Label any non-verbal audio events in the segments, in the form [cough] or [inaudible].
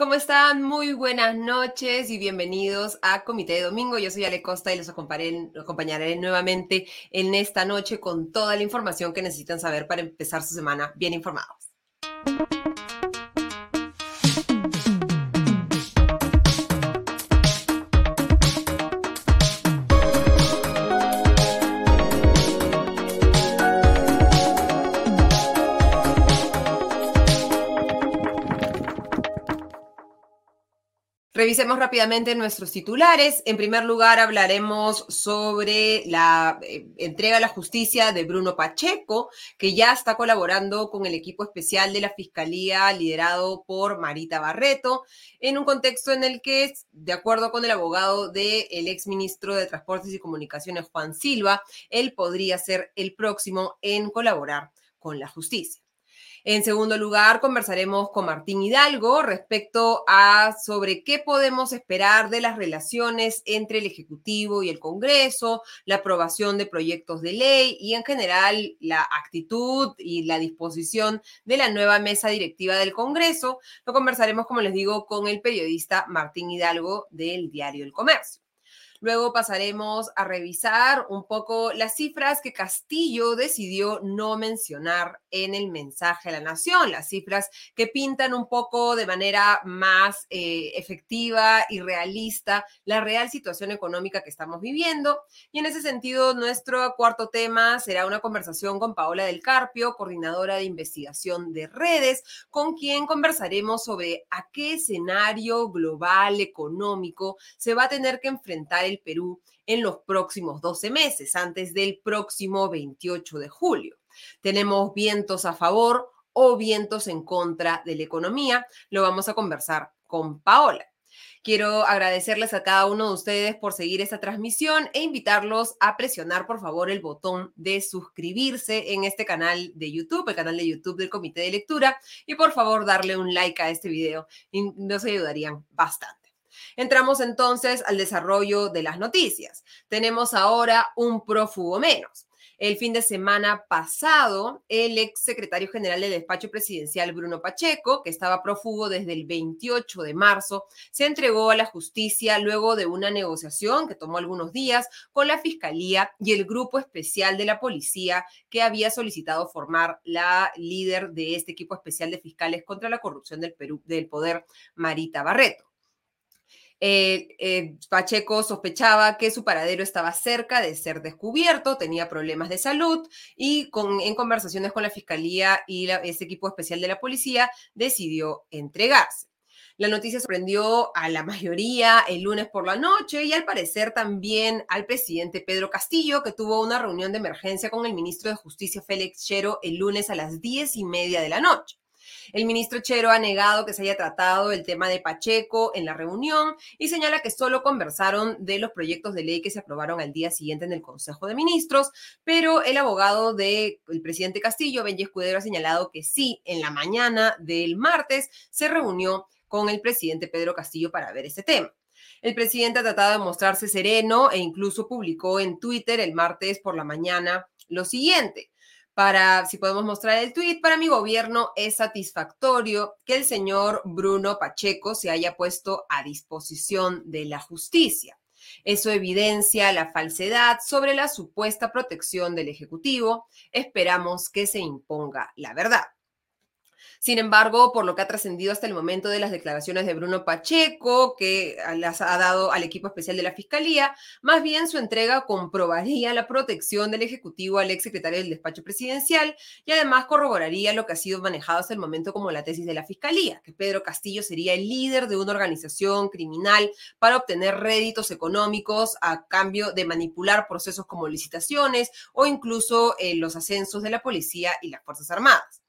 ¿Cómo están? Muy buenas noches y bienvenidos a Comité de Domingo. Yo soy Ale Costa y los acompañaré, acompañaré, nuevamente en esta noche con toda la información que necesitan saber para empezar su semana bien informados. Revisemos rápidamente nuestros titulares. En primer lugar, hablaremos sobre la eh, entrega a la justicia de Bruno Pacheco, que ya está colaborando con el equipo especial de la Fiscalía liderado por Marita Barreto, en un contexto en el que, de acuerdo con el abogado del ex exministro de Transportes y Comunicaciones, Juan Silva, él podría ser el próximo en colaborar con la justicia. En segundo lugar, conversaremos con Martín Hidalgo respecto a sobre qué podemos esperar de las relaciones entre el Ejecutivo y el Congreso, la aprobación de proyectos de ley y en general la actitud y la disposición de la nueva mesa directiva del Congreso. Lo conversaremos, como les digo, con el periodista Martín Hidalgo del diario El Comercio. Luego pasaremos a revisar un poco las cifras que Castillo decidió no mencionar en el mensaje a la nación, las cifras que pintan un poco de manera más eh, efectiva y realista la real situación económica que estamos viviendo. Y en ese sentido, nuestro cuarto tema será una conversación con Paola del Carpio, coordinadora de investigación de redes, con quien conversaremos sobre a qué escenario global económico se va a tener que enfrentar el Perú en los próximos 12 meses, antes del próximo 28 de julio. Tenemos vientos a favor o vientos en contra de la economía. Lo vamos a conversar con Paola. Quiero agradecerles a cada uno de ustedes por seguir esta transmisión e invitarlos a presionar, por favor, el botón de suscribirse en este canal de YouTube, el canal de YouTube del Comité de Lectura, y por favor darle un like a este video. Nos ayudarían bastante. Entramos entonces al desarrollo de las noticias. Tenemos ahora un prófugo menos. El fin de semana pasado, el ex secretario general del despacho presidencial, Bruno Pacheco, que estaba prófugo desde el 28 de marzo, se entregó a la justicia luego de una negociación que tomó algunos días con la Fiscalía y el grupo especial de la policía que había solicitado formar la líder de este equipo especial de fiscales contra la corrupción del Perú, del poder, Marita Barreto. Eh, eh, Pacheco sospechaba que su paradero estaba cerca de ser descubierto, tenía problemas de salud y en conversaciones con la fiscalía y ese equipo especial de la policía decidió entregarse. La noticia sorprendió a la mayoría el lunes por la noche y al parecer también al presidente Pedro Castillo, que tuvo una reunión de emergencia con el ministro de Justicia Félix Chero el lunes a las diez y media de la noche. El ministro Chero ha negado que se haya tratado el tema de Pacheco en la reunión y señala que solo conversaron de los proyectos de ley que se aprobaron al día siguiente en el Consejo de Ministros, pero el abogado del presidente Castillo, Benji Escudero, ha señalado que sí, en la mañana del martes se reunió con el presidente Pedro Castillo para ver este tema. El presidente ha tratado de mostrarse sereno e incluso publicó en Twitter el martes por la mañana lo siguiente para, si podemos mostrar el tuit, para mi gobierno es satisfactorio que el señor Bruno Pacheco se haya puesto a disposición de la justicia. Eso evidencia la falsedad sobre la supuesta protección del Ejecutivo. Esperamos que se imponga la verdad. Sin embargo, por lo que ha trascendido hasta el momento de las declaraciones de Bruno Pacheco, que las ha dado al equipo especial de la Fiscalía, más bien su entrega comprobaría la protección del Ejecutivo al exsecretario del despacho presidencial y además corroboraría lo que ha sido manejado hasta el momento como la tesis de la Fiscalía, que Pedro Castillo sería el líder de una organización criminal para obtener réditos económicos a cambio de manipular procesos como licitaciones o incluso eh, los ascensos de la policía y las Fuerzas Armadas.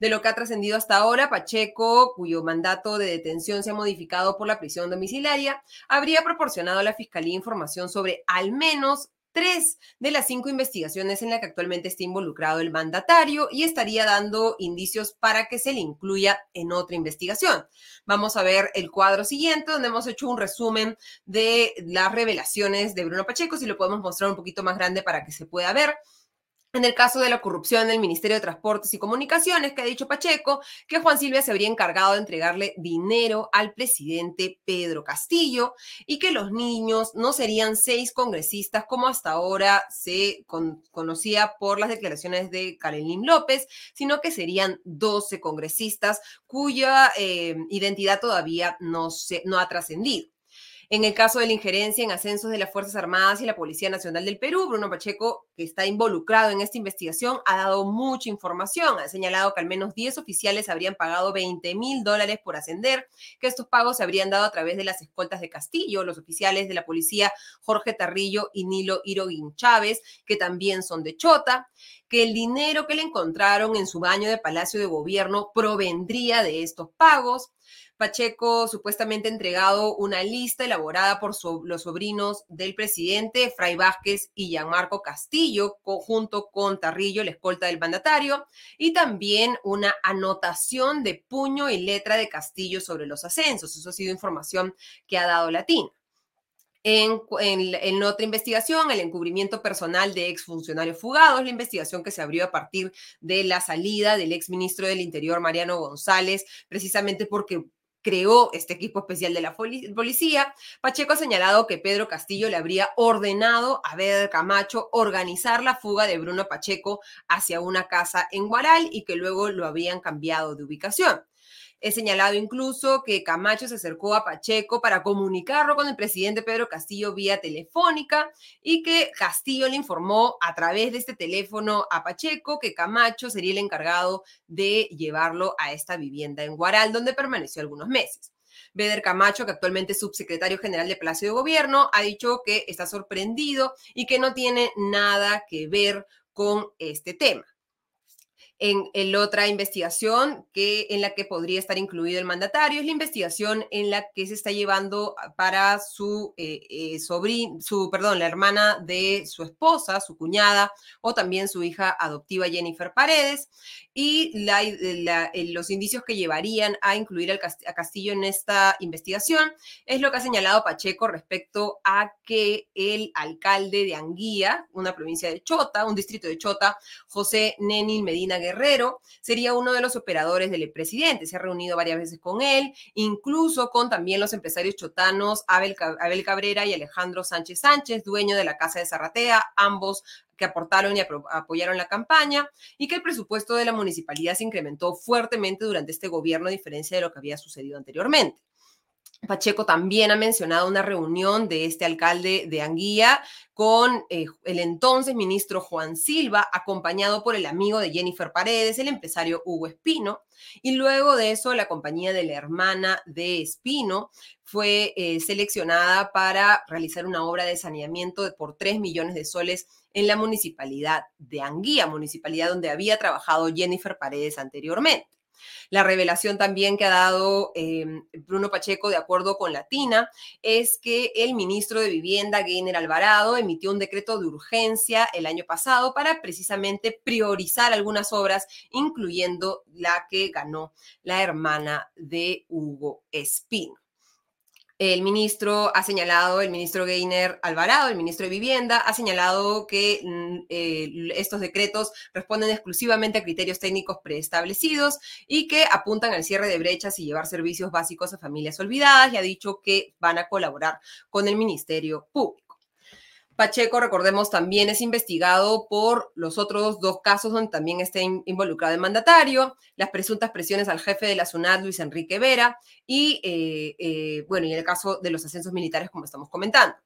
De lo que ha trascendido hasta ahora, Pacheco, cuyo mandato de detención se ha modificado por la prisión domiciliaria, habría proporcionado a la Fiscalía información sobre al menos tres de las cinco investigaciones en las que actualmente está involucrado el mandatario y estaría dando indicios para que se le incluya en otra investigación. Vamos a ver el cuadro siguiente, donde hemos hecho un resumen de las revelaciones de Bruno Pacheco, si lo podemos mostrar un poquito más grande para que se pueda ver. En el caso de la corrupción del Ministerio de Transportes y Comunicaciones, que ha dicho Pacheco que Juan Silvia se habría encargado de entregarle dinero al presidente Pedro Castillo y que los niños no serían seis congresistas como hasta ahora se conocía por las declaraciones de Karelim López, sino que serían 12 congresistas cuya eh, identidad todavía no, se, no ha trascendido. En el caso de la injerencia en ascensos de las Fuerzas Armadas y la Policía Nacional del Perú, Bruno Pacheco, que está involucrado en esta investigación, ha dado mucha información. Ha señalado que al menos 10 oficiales habrían pagado 20 mil dólares por ascender, que estos pagos se habrían dado a través de las escoltas de Castillo, los oficiales de la policía Jorge Tarrillo y Nilo Iroguín Chávez, que también son de Chota, que el dinero que le encontraron en su baño de Palacio de Gobierno provendría de estos pagos Pacheco supuestamente entregado una lista elaborada por los sobrinos del presidente, Fray Vázquez y Gianmarco Castillo, junto con Tarrillo, la escolta del mandatario, y también una anotación de puño y letra de Castillo sobre los ascensos. Eso ha sido información que ha dado Latina. En, en, otra investigación, el encubrimiento personal de exfuncionarios fugados, la investigación que se abrió a partir de la salida del exministro del Interior, Mariano González, precisamente porque creó este equipo especial de la policía, Pacheco ha señalado que Pedro Castillo le habría ordenado a Beder Camacho organizar la fuga de Bruno Pacheco hacia una casa en Guaral y que luego lo habían cambiado de ubicación. He señalado incluso que Camacho se acercó a Pacheco para comunicarlo con el presidente Pedro Castillo vía telefónica y que Castillo le informó a través de este teléfono a Pacheco que Camacho sería el encargado de llevarlo a esta vivienda en Guaral, donde permaneció algunos meses. Beder Camacho, que actualmente es subsecretario general de Palacio de Gobierno, ha dicho que está sorprendido y que no tiene nada que ver con este tema en, la otra investigación que, en la que podría estar incluido el mandatario es la investigación en la que se está llevando para su eh, eh su, perdón, la hermana de su esposa, su cuñada o también su hija adoptiva Jennifer Paredes y los indicios que llevarían a incluir a Castillo en esta investigación es lo que ha señalado Pacheco respecto a que el alcalde de Anguía, una provincia de Chota, un distrito de Chota, José Nenil Medina Guerrero, sería uno de los operadores del presidente. Se ha reunido varias veces con él, incluso con también los empresarios chotanos Abel, Abel Cabrera y Alejandro Sánchez Sánchez, dueño de la Casa de Zarratea, ambos que aportaron y apoyaron la campaña y que el presupuesto de la municipalidad se incrementó fuertemente durante este gobierno a diferencia de lo que había sucedido anteriormente. Pacheco también ha mencionado una reunión de este alcalde de Anguía con eh, el entonces ministro Juan Silva, acompañado por el amigo de Jennifer Paredes, el empresario Hugo Espino. Y luego de eso, la compañía de la hermana de Espino fue eh, seleccionada para realizar una obra de saneamiento por 3 millones de soles en la municipalidad de Anguía, municipalidad donde había trabajado Jennifer Paredes anteriormente. La revelación también que ha dado em, Bruno Pacheco, de acuerdo con Latina, es que el ministro de Vivienda, Gainer Alvarado, emitió un decreto de urgencia el año pasado para precisamente priorizar algunas obras, incluyendo la que ganó la hermana de Hugo Espino. El ministro ha señalado, el ministro Gainer Alvarado, el ministro de Vivienda, ha señalado que mm, eh, estos decretos responden exclusivamente a criterios técnicos preestablecidos y que apuntan al cierre de brechas y llevar servicios básicos a familias olvidadas y ha dicho que van a colaborar con el Ministerio Público. Pacheco, recordemos, también es investigado por los otros dos casos donde también está involucrado el mandatario, las presuntas presiones al jefe de la SUNAT, Luis Enrique Vera, y, eh, eh, bueno, y el caso de los ascensos militares, como estamos comentando.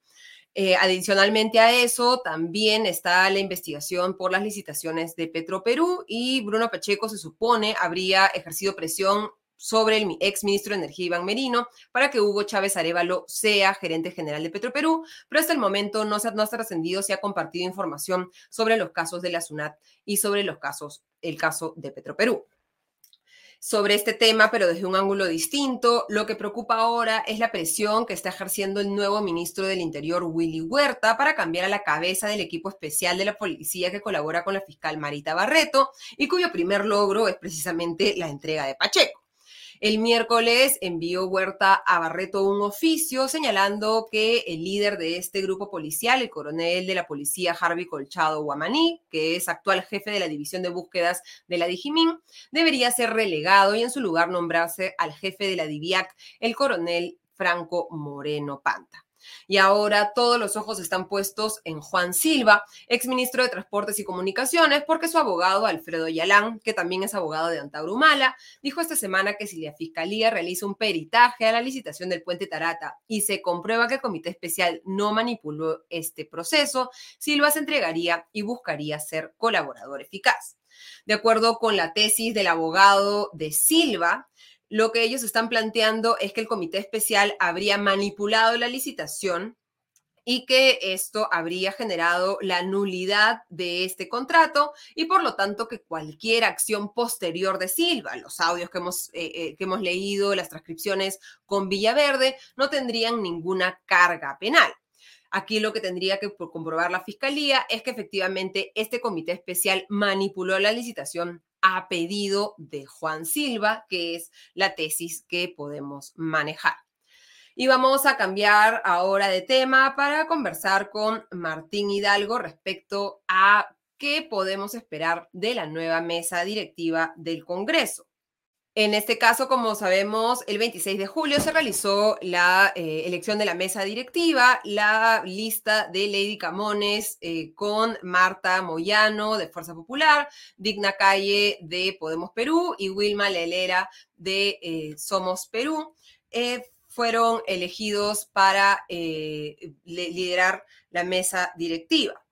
Eh, adicionalmente a eso, también está la investigación por las licitaciones de Petroperú y Bruno Pacheco se supone habría ejercido presión sobre el ex ministro de Energía Iván Merino para que Hugo Chávez Arevalo sea gerente general de Petroperú, pero hasta el momento no, se, no ha trascendido si ha compartido información sobre los casos de la SUNAT y sobre los casos, el caso de Petroperú sobre este tema, pero desde un ángulo distinto. Lo que preocupa ahora es la presión que está ejerciendo el nuevo ministro del Interior, Willy Huerta, para cambiar a la cabeza del equipo especial de la policía que colabora con la fiscal Marita Barreto y cuyo primer logro es precisamente la entrega de Pacheco. El miércoles envió Huerta a Barreto un oficio señalando que el líder de este grupo policial, el coronel de la policía Harvey Colchado Guamaní, que es actual jefe de la división de búsquedas de la Dijimín, debería ser relegado y en su lugar nombrarse al jefe de la DIVIAC, el coronel Franco Moreno Panta. Y ahora todos los ojos están puestos en Juan Silva, exministro de Transportes y Comunicaciones, porque su abogado, Alfredo Yalán, que también es abogado de Antaurumala, dijo esta semana que si la Fiscalía realiza un peritaje a la licitación del puente Tarata y se comprueba que el Comité Especial no manipuló este proceso, Silva se entregaría y buscaría ser colaborador eficaz. De acuerdo con la tesis del abogado de Silva, lo que ellos están planteando es que el comité especial habría manipulado la licitación y que esto habría generado la nulidad de este contrato y por lo tanto que cualquier acción posterior de Silva, los audios que hemos, eh, eh, que hemos leído, las transcripciones con Villaverde, no tendrían ninguna carga penal. Aquí lo que tendría que comprobar la fiscalía es que efectivamente este comité especial manipuló la licitación a pedido de Juan Silva, que es la tesis que podemos manejar. Y vamos a cambiar ahora de tema para conversar con Martín Hidalgo respecto a qué podemos esperar de la nueva mesa directiva del Congreso. En este caso, como sabemos, el 26 de julio se realizó la eh, elección de la mesa directiva, la lista de Lady Camones eh, con Marta Moyano de Fuerza Popular, Digna Calle de Podemos Perú y Wilma Lelera de eh, Somos Perú. fueron elegidos para liderar la mesa directiva.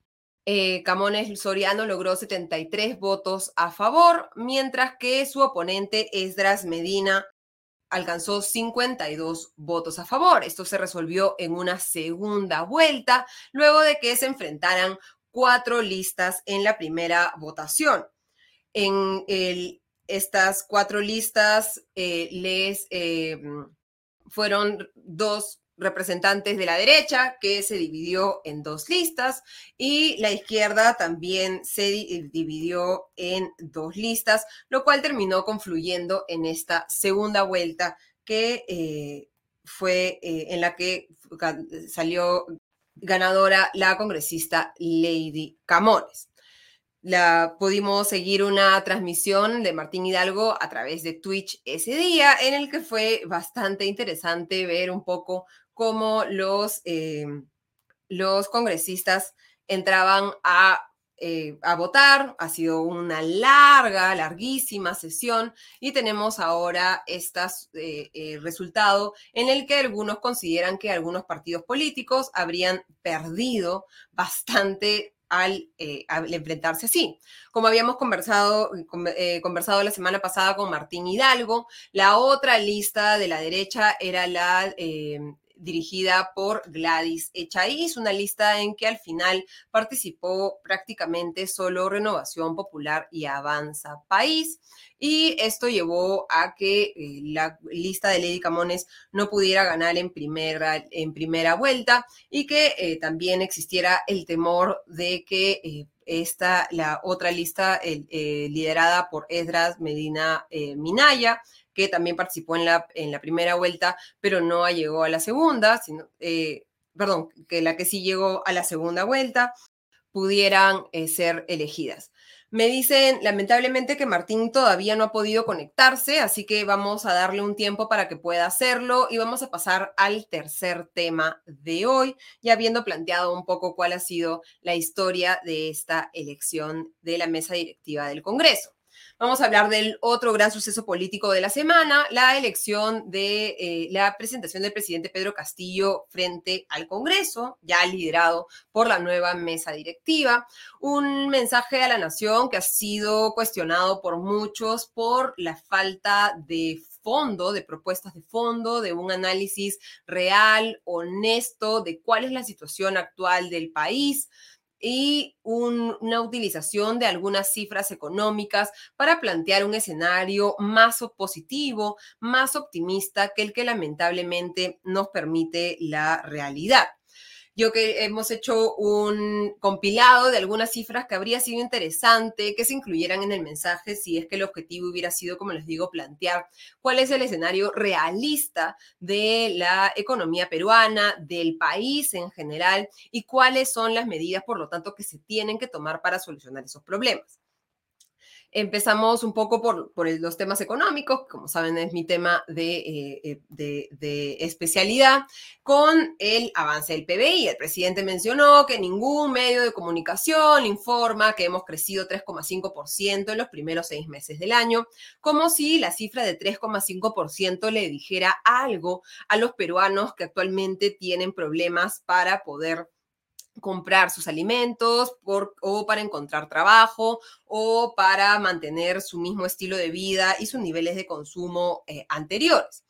Eh, Camones Soriano logró 73 votos a favor, mientras que su oponente Esdras Medina alcanzó 52 votos a favor. Esto se resolvió en una segunda vuelta, luego de que se enfrentaran cuatro listas en la primera votación. En estas cuatro listas eh, les eh, fueron dos representantes de la derecha, que se dividió en dos listas, y la izquierda también se eh, dividió en dos listas, lo cual terminó confluyendo en esta segunda vuelta que eh, fue eh, en la que salió ganadora la congresista Lady Camones. La, pudimos seguir una transmisión de Martín Hidalgo a través de Twitch ese día, en el que fue bastante interesante ver un poco cómo los, eh, los congresistas entraban a, eh, a, votar. Ha sido una larga, larguísima sesión y tenemos ahora este resultado en el que algunos consideran que algunos partidos políticos habrían perdido bastante al, enfrentarse así. Como habíamos conversado, conversado la semana pasada con Martín Hidalgo, la otra lista de la derecha era la dirigida por Gladys Echaíz, una lista en que al final participó prácticamente solo Renovación Popular y Avanza País. Y esto llevó a que eh, la lista de Lady Camones no pudiera ganar en primera, en primera vuelta y que eh, también existiera el temor de que eh, esta, la otra lista liderada por Esdras Medina Minaya, que también participó en la, en la primera vuelta, pero no llegó a la segunda, sino, eh, perdón, que la que sí llegó a la segunda vuelta, pudieran eh, ser elegidas. Me dicen lamentablemente que Martín todavía no ha podido conectarse, así que vamos a darle un tiempo para que pueda hacerlo y vamos a pasar al tercer tema de hoy, ya habiendo planteado un poco cuál ha sido la historia de esta elección de la mesa directiva del Congreso. Vamos a hablar del otro gran suceso político de la semana, la elección de eh, la presentación del presidente Pedro Castillo frente al Congreso, ya liderado por la nueva mesa directiva. Un mensaje a la nación que ha sido cuestionado por muchos por la falta de fondo, de propuestas de fondo, de un análisis real, honesto de cuál es la situación actual del país y una utilización de algunas cifras económicas para plantear un escenario más positivo, más optimista que el que lamentablemente nos permite la realidad. Yo que hemos hecho un compilado de algunas cifras que habría sido interesante que se incluyeran en el mensaje si es que el objetivo hubiera sido, como les digo, plantear cuál es el escenario realista de la economía peruana, del país en general y cuáles son las medidas, por lo tanto, que se tienen que tomar para solucionar esos problemas. Empezamos un poco por, los temas económicos, como saben es mi tema eh, eh, de, de, especialidad, con el avance del PBI. El presidente mencionó que ningún medio de comunicación informa que hemos crecido 3,5% en los primeros seis meses del año, como si la cifra de 3,5% le dijera algo a los peruanos que actualmente tienen problemas para poder comprar sus alimentos por, o para encontrar trabajo o para mantener su mismo estilo de vida y sus niveles de consumo eh, anteriores.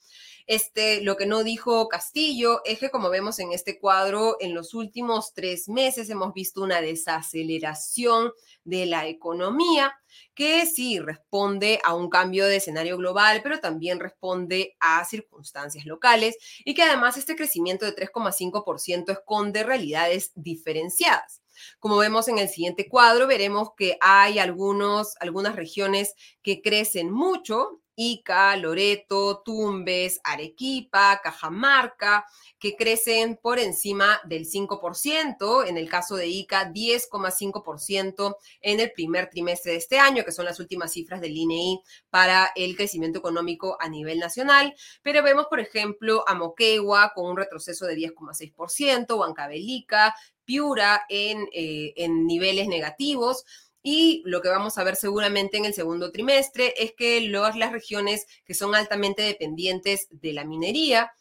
Este, lo que no dijo Castillo es que, como vemos en este cuadro, en los últimos tres meses hemos visto una desaceleración de la economía que sí responde a un cambio de escenario global, pero también responde a circunstancias locales y que además este crecimiento de 3,5% esconde realidades diferenciadas. Como vemos en el siguiente cuadro, veremos que hay algunos, algunas regiones que crecen mucho Ica, Loreto, Tumbes, Arequipa, Cajamarca, que crecen por encima del 5%, en el caso de Ica 10,5% en el primer trimestre de este año, que son las últimas cifras del INEI para el crecimiento económico a nivel nacional, pero vemos, por ejemplo, a Moquegua con un retroceso de 10,6%, Huancavelica, Piura eh, en niveles negativos, y lo que vamos a ver seguramente en el segundo trimestre es que las regiones que son altamente dependientes de la minería,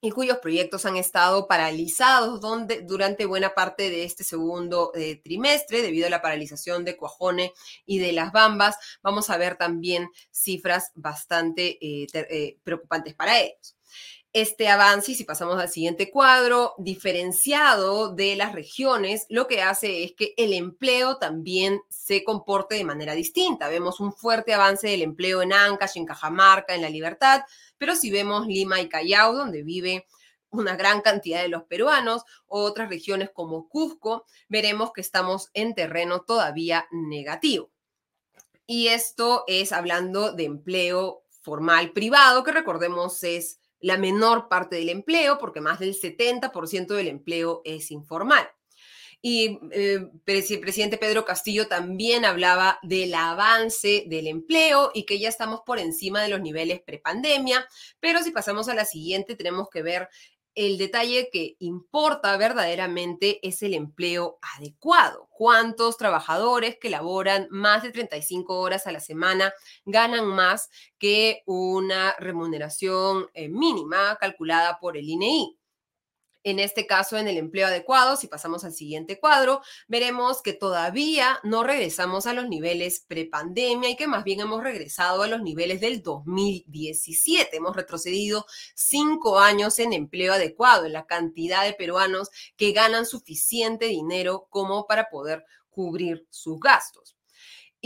y cuyos proyectos han estado paralizados donde, durante buena parte de este segundo eh, trimestre debido a la paralización de Cuajone y de las Bambas. Vamos a ver también cifras bastante eh, eh, preocupantes para ellos este avance, y si pasamos al siguiente cuadro, diferenciado de las regiones, lo que hace es que el empleo también se comporte de manera distinta. Vemos un fuerte avance del empleo en Ancash, en Cajamarca, en La Libertad, pero si vemos Lima y Callao, donde vive una gran cantidad de los peruanos, otras regiones como Cusco, veremos que estamos en terreno todavía negativo. Y esto es hablando de empleo formal privado, que recordemos es la menor parte del empleo, porque más del 70% del empleo es informal. Y eh, el presidente Pedro Castillo también hablaba del avance del empleo y que ya estamos por encima de los niveles prepandemia, pero si pasamos a la siguiente tenemos que ver el detalle que importa verdaderamente es el empleo adecuado. ¿Cuántos trabajadores que laboran más de 35 horas a la semana ganan más que una remuneración eh, mínima calculada por el INEI? En este caso, en el empleo adecuado, si pasamos al siguiente cuadro, veremos que todavía no regresamos a los niveles prepandemia y que más bien hemos regresado a los niveles del 2017. Hemos retrocedido cinco años en empleo adecuado, en la cantidad de peruanos que ganan suficiente dinero como para poder cubrir sus gastos.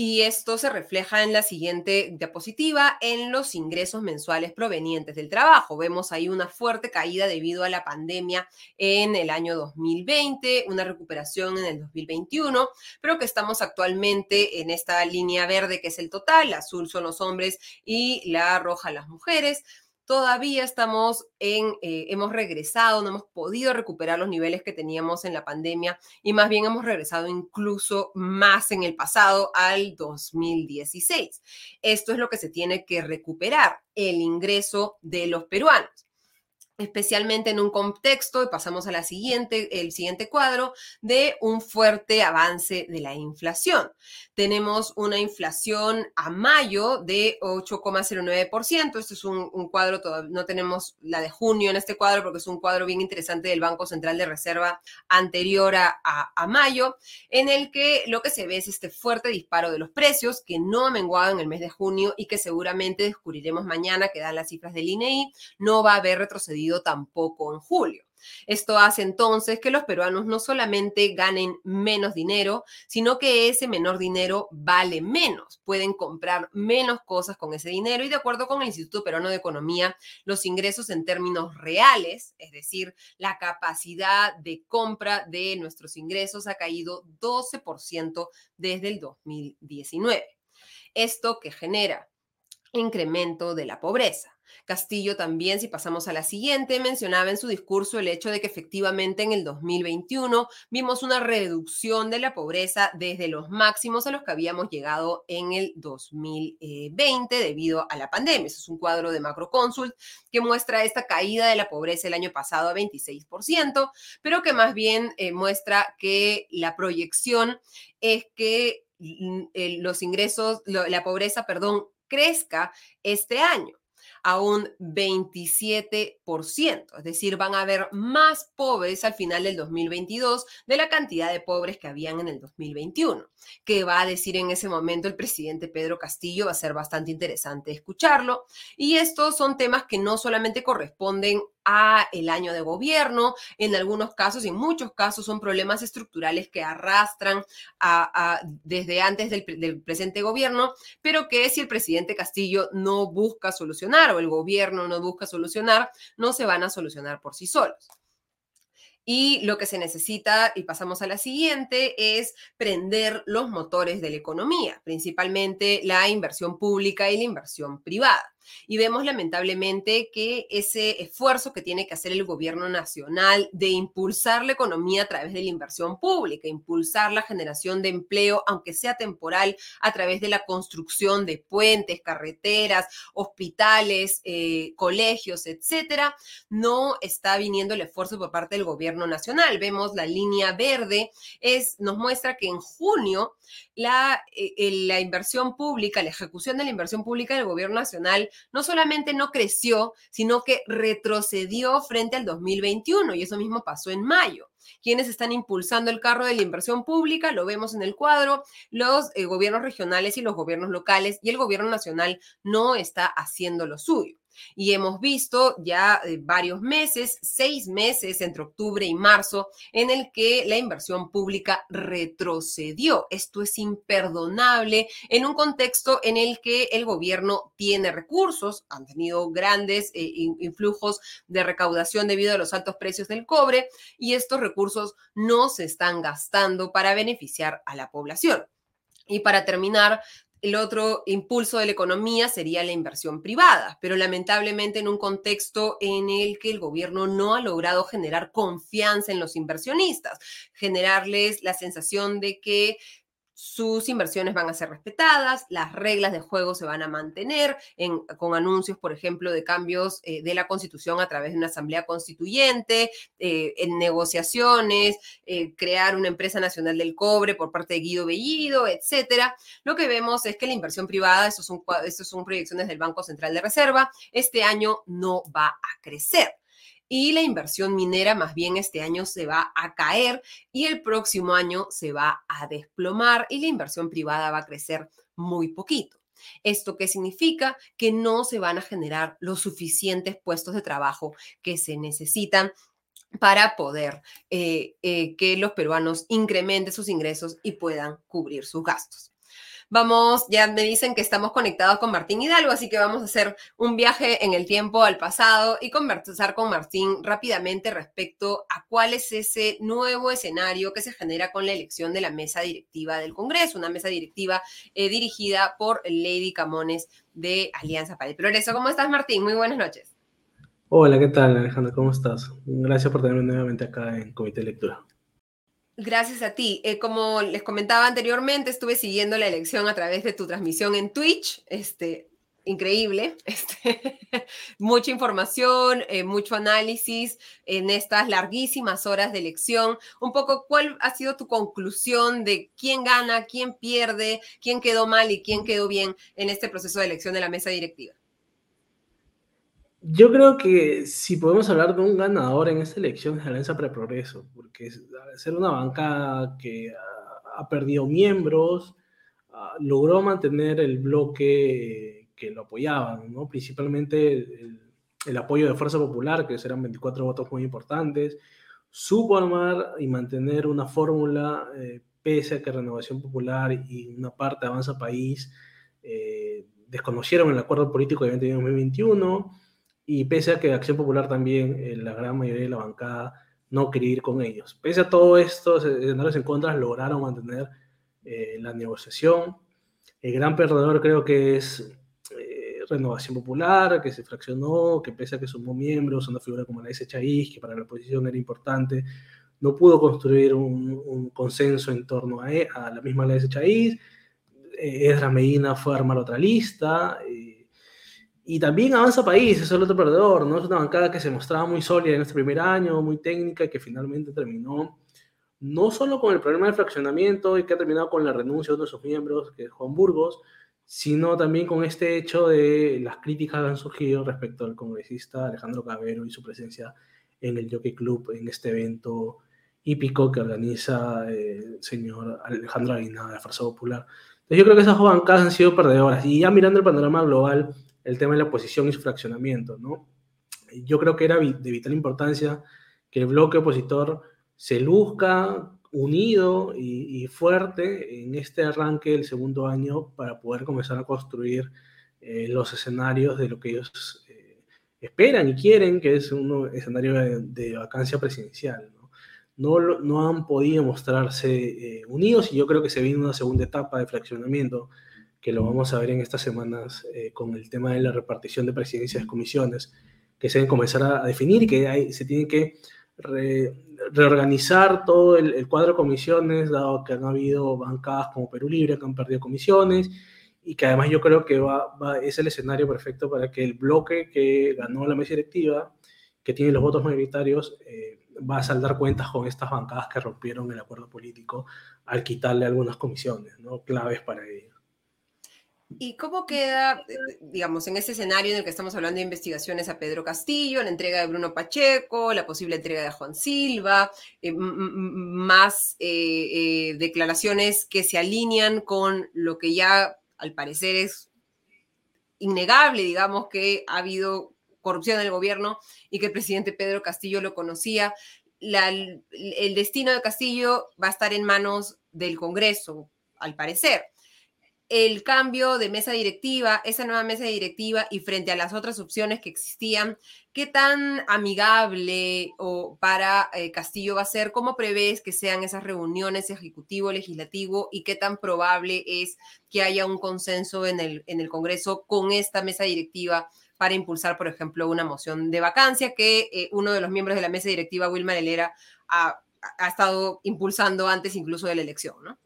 Y esto se refleja en la siguiente diapositiva, en los ingresos mensuales provenientes del trabajo. Vemos ahí una fuerte caída debido a la pandemia en el año 2020, una recuperación en el 2021, pero que estamos actualmente en esta línea verde que es el total, azul son los hombres y la roja las mujeres todavía estamos en, eh, hemos regresado, no hemos podido recuperar los niveles que teníamos en la pandemia y más bien hemos regresado incluso más en el pasado al 2016. Esto es lo que se tiene que recuperar, el ingreso de los peruanos especialmente en un contexto, y pasamos a la siguiente, el siguiente cuadro, de un fuerte avance de la inflación. Tenemos una inflación a mayo de 8,09%. Este es un, cuadro, no tenemos la de junio en este cuadro porque es un cuadro bien interesante del Banco Central de Reserva anterior a, a mayo, en el que lo que se ve es este fuerte disparo de los precios que no ha menguado en el mes de junio y que seguramente descubriremos mañana que dan las cifras del INEI, no va a haber retrocedido tampoco en julio. Esto hace entonces que los peruanos no solamente ganen menos dinero, sino que ese menor dinero vale menos. Pueden comprar menos cosas con ese dinero y de acuerdo con el Instituto Peruano de Economía, los ingresos en términos reales, es decir, la capacidad de compra de nuestros ingresos ha caído 12% desde el 2019. Esto que genera incremento de la pobreza. Castillo también, si pasamos a la siguiente, mencionaba en su discurso el hecho de que efectivamente en el 2021 vimos una reducción de la pobreza desde los máximos a los que habíamos llegado en el 2020 debido a la pandemia. Es un cuadro de Macroconsult que muestra esta caída de la pobreza el año pasado a 26%, pero que más bien eh, muestra que la proyección es que mm, los ingresos, la pobreza, perdón, crezca este año a un 27%, es decir, van a haber más pobres al final del 2022 de la cantidad de pobres que habían en el 2021. ¿Qué va a decir en ese momento el presidente Pedro Castillo? Va a ser bastante interesante escucharlo. Y estos son temas que no solamente corresponden a el año de gobierno, en algunos casos y en muchos casos son problemas estructurales que arrastran desde antes del, presente gobierno, pero que si el presidente Castillo no busca solucionar o el gobierno no busca solucionar, no se van a solucionar por sí solos. Y lo que se necesita, y pasamos a la siguiente, es prender los motores de la economía, principalmente la inversión pública y la inversión privada. Y vemos lamentablemente que ese esfuerzo que tiene que hacer el gobierno nacional de impulsar la economía a través de la inversión pública, impulsar la generación de empleo, aunque sea temporal, a través de la construcción de puentes, carreteras, hospitales, eh, colegios, etcétera, no está viniendo el esfuerzo por parte del gobierno nacional. Vemos la línea verde, es, nos muestra que en junio la, eh, la inversión pública, la ejecución de la inversión pública del gobierno nacional no solamente no creció, sino que retrocedió frente al 2021 y eso mismo pasó en mayo. Quienes están impulsando el carro de la inversión pública, lo vemos en el cuadro, los eh, gobiernos regionales y los gobiernos locales y el gobierno nacional no está haciendo lo suyo. Y hemos visto ya eh, varios meses, seis meses entre octubre y marzo, en el que la inversión pública retrocedió. Esto es imperdonable en un contexto en el que el gobierno tiene recursos, han tenido grandes eh, influjos de recaudación debido a los altos precios del cobre y estos recursos no se están gastando para beneficiar a la población. Y para terminar, el otro impulso de la economía sería la inversión privada, pero lamentablemente en un contexto en el que el gobierno no ha logrado generar confianza en los inversionistas, generarles la sensación de que sus inversiones van a ser respetadas, las reglas de juego se van a mantener con anuncios, por ejemplo, de cambios eh, de la constitución a través de una asamblea constituyente, eh, en negociaciones, eh, crear una empresa nacional del cobre por parte de Guido Bellido, etcétera. Lo que vemos es que la inversión privada, estos son, son proyecciones del Banco Central de Reserva, este año no va a crecer y la inversión minera más bien este año se va a caer y el próximo año se va a desplomar y la inversión privada va a crecer muy poquito. ¿Esto qué significa? Que no se van a generar los suficientes puestos de trabajo que se necesitan para poder eh, eh, que los peruanos incrementen sus ingresos y puedan cubrir sus gastos. Vamos, ya me dicen que estamos conectados con Martín Hidalgo, así que vamos a hacer un viaje en el tiempo al pasado y conversar con Martín rápidamente respecto a cuál es ese nuevo escenario que se genera con la elección de la mesa directiva del Congreso, una mesa directiva eh, dirigida por Lady Camones de Alianza para el Progreso. ¿Cómo estás, Martín? Muy buenas noches. Hola, ¿qué tal, Alejandra? ¿Cómo estás? Gracias por tenerme nuevamente acá en Comité de Lectura. Gracias a ti. Eh, como les comentaba anteriormente, estuve siguiendo la elección a través de tu transmisión en Twitch. Este, increíble. [laughs] Este, mucha información, eh, mucho análisis en estas larguísimas horas de elección. Un poco, ¿cuál ha sido tu conclusión de quién gana, quién pierde, quién quedó mal y quién quedó bien en este proceso de elección de la mesa directiva? Yo creo que si podemos hablar de un ganador en esta elección es Alianza para el Progreso, porque ser una banca que ha, perdido miembros, ah, logró mantener el bloque que lo apoyaban, ¿no? principalmente el apoyo de Fuerza Popular, que serán 24 votos muy importantes, supo armar y mantener una fórmula, eh, pese a que Renovación Popular y una parte de Avanza País eh, desconocieron el acuerdo político de 2021, y pese a que Acción Popular también, la gran mayoría de la bancada, no quería ir con ellos. Pese a todo esto, escenarios en contra lograron mantener la negociación. El gran perdedor creo que es Renovación Popular, que se fraccionó, que pese a que sumó miembros, una figura como la S. Chaís, que para la oposición era importante, no pudo construir un, consenso en torno a, e, a, la misma la S. Chaís. Eh, Esdras Medina fue a armar otra lista. Eh, y también Avanza País, es el otro perdedor, ¿no? Es una bancada que se mostraba muy sólida en este primer año, muy técnica, y que finalmente terminó no solo con el problema del fraccionamiento y que ha terminado con la renuncia de uno de sus miembros, que es Juan Burgos, sino también con este hecho de las críticas que han surgido respecto al congresista Alejandro Cabero y su presencia en el Jockey Club, en este evento hípico que organiza eh, el señor Alejandro Aguinaldo de la Fuerza Popular. Entonces yo creo que esas bancadas han sido perdedoras. Y ya mirando el panorama global, el tema de la oposición y su fraccionamiento, ¿no? Yo creo que era de vital importancia que el bloque opositor se luzca unido y, fuerte en este arranque del segundo año para poder comenzar a construir eh, los escenarios de lo que ellos eh, esperan y quieren, que es un escenario de, vacancia presidencial. ¿no? No, han podido mostrarse eh, unidos y yo creo que se viene una segunda etapa de fraccionamiento que lo vamos a ver en estas semanas con el tema de la repartición de presidencias de comisiones que se deben comenzar a, definir y que hay, se tienen que reorganizar todo el, cuadro de comisiones, dado que han habido bancadas como Perú Libre que han perdido comisiones y que además yo creo que va, es el escenario perfecto para que el bloque que ganó la mesa directiva, que tiene los votos mayoritarios, eh, va a saldar cuentas con estas bancadas que rompieron el acuerdo político al quitarle algunas comisiones, ¿no? claves para ello. ¿Y cómo queda, eh, digamos, en ese escenario en el que estamos hablando de investigaciones a Pedro Castillo, la entrega de Bruno Pacheco, la posible entrega de Juan Silva, eh, más eh, declaraciones que se alinean con lo que ya al parecer es innegable, digamos, que ha habido corrupción en el gobierno y que el presidente Pedro Castillo lo conocía? el destino de Castillo va a estar en manos del Congreso, al parecer el cambio de mesa directiva, esa nueva mesa directiva y frente a las otras opciones que existían, ¿qué tan amigable o para eh, Castillo va a ser? ¿Cómo prevés que sean esas reuniones ejecutivo-legislativo y qué tan probable es que haya un consenso en el, en el Congreso con esta mesa directiva para impulsar, por ejemplo, una moción de vacancia que eh, uno de los miembros de la mesa directiva, Wilmar Helera, ha, ha estado impulsando antes incluso de la elección, ¿no?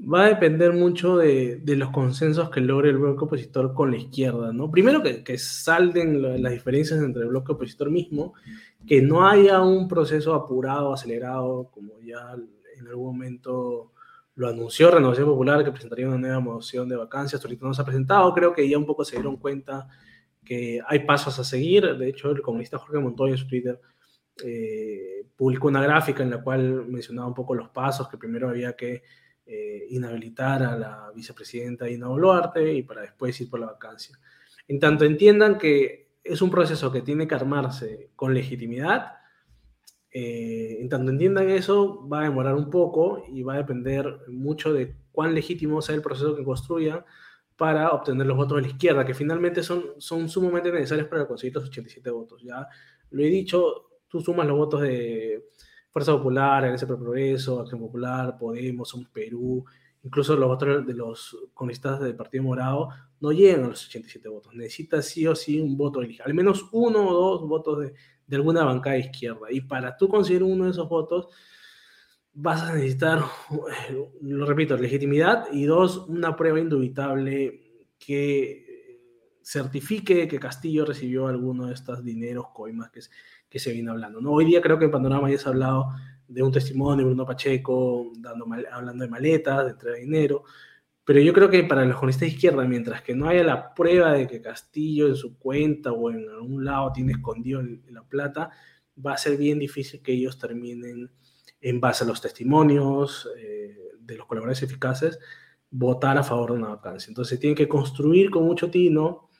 Va a depender mucho de, los consensos que logre el bloque opositor con la izquierda, ¿no? Primero que, que salden las diferencias entre el bloque opositor mismo, que no haya un proceso apurado, acelerado, como ya en algún momento lo anunció Renovación Popular, que presentaría una nueva moción de vacancias, ahorita no se ha presentado, creo que ya un poco se dieron cuenta que hay pasos a seguir, de hecho el comunista Jorge Montoya en su Twitter eh, publicó una gráfica en la cual mencionaba un poco los pasos, que primero había que eh, inhabilitar a la vicepresidenta Ina Boluarte y para después ir por la vacancia. En tanto entiendan que es un proceso que tiene que armarse con legitimidad, eh, en tanto entiendan eso, va a demorar un poco y va a depender mucho de cuán legítimo sea el proceso que construya para obtener los votos de la izquierda, que finalmente son, son sumamente necesarios para conseguir los 87 votos. Ya lo he dicho, tú sumas los votos de Fuerza Popular, Alianza Progreso, Acción Popular, Podemos, Somos Perú, incluso los votos de los comunistas del Partido Morado no llegan a los 87 votos. Necesita sí o sí un voto, al menos uno o dos votos de, de alguna bancada izquierda. Y para tú conseguir uno de esos votos, vas a necesitar, lo repito, legitimidad y dos, una prueba indubitable que certifique que Castillo recibió alguno de estos dineros, coimas que, que se viene hablando. ¿no? Hoy día creo que en Panorama ya se ha hablado de un testimonio de Bruno Pacheco dando, hablando de maletas, de entrega de dinero, pero yo creo que para los journalistas de izquierda, mientras que no haya la prueba de que Castillo en su cuenta o en algún lado tiene escondido la plata, va a ser bien difícil que ellos terminen en base a los testimonios eh, de los colaboradores eficaces, votar a favor de una vacancia. Entonces tienen que construir con mucho tino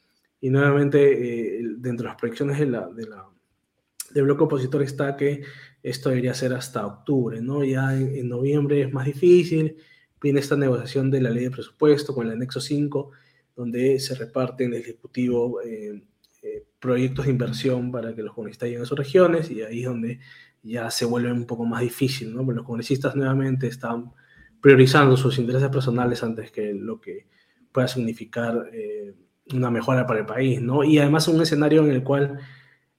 Y nuevamente, dentro de las proyecciones de la, de la, del bloque opositor está que esto debería ser hasta octubre, ¿no? Ya en, noviembre es más difícil, viene esta negociación de la ley de presupuesto con el anexo 5, donde se reparten el Ejecutivo eh, eh, proyectos de inversión para que los congresistas lleguen a sus regiones y ahí es donde ya se vuelve un poco más difícil, ¿no? Porque los congresistas nuevamente están priorizando sus intereses personales antes que lo que pueda significar eh, una mejora para el país, ¿no? Y además un escenario en el cual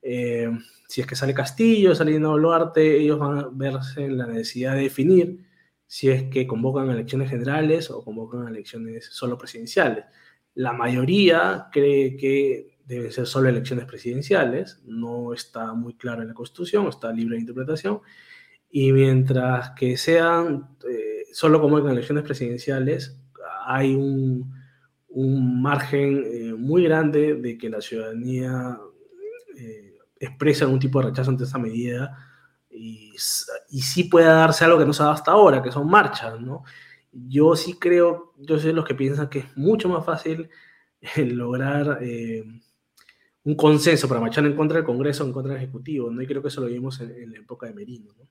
si es que sale Castillo, sale Dino Boluarte, ellos van a verse en la necesidad de definir si es que convocan elecciones generales o convocan elecciones solo presidenciales. La mayoría cree que deben ser solo elecciones presidenciales, no está muy claro en la Constitución, está libre de interpretación, y mientras que sean eh, solo convocan elecciones presidenciales, hay un, margen eh, muy grande de que la ciudadanía eh, expresa algún tipo de rechazo ante esta medida y, y sí puede darse algo que no se ha dado hasta ahora, que son marchas, ¿no? Yo sí creo, yo soy de los que piensan que es mucho más fácil eh, lograr eh, un consenso para marchar en contra del Congreso, en contra del Ejecutivo, ¿no? Y creo que eso lo vimos en, la época de Merino, ¿no?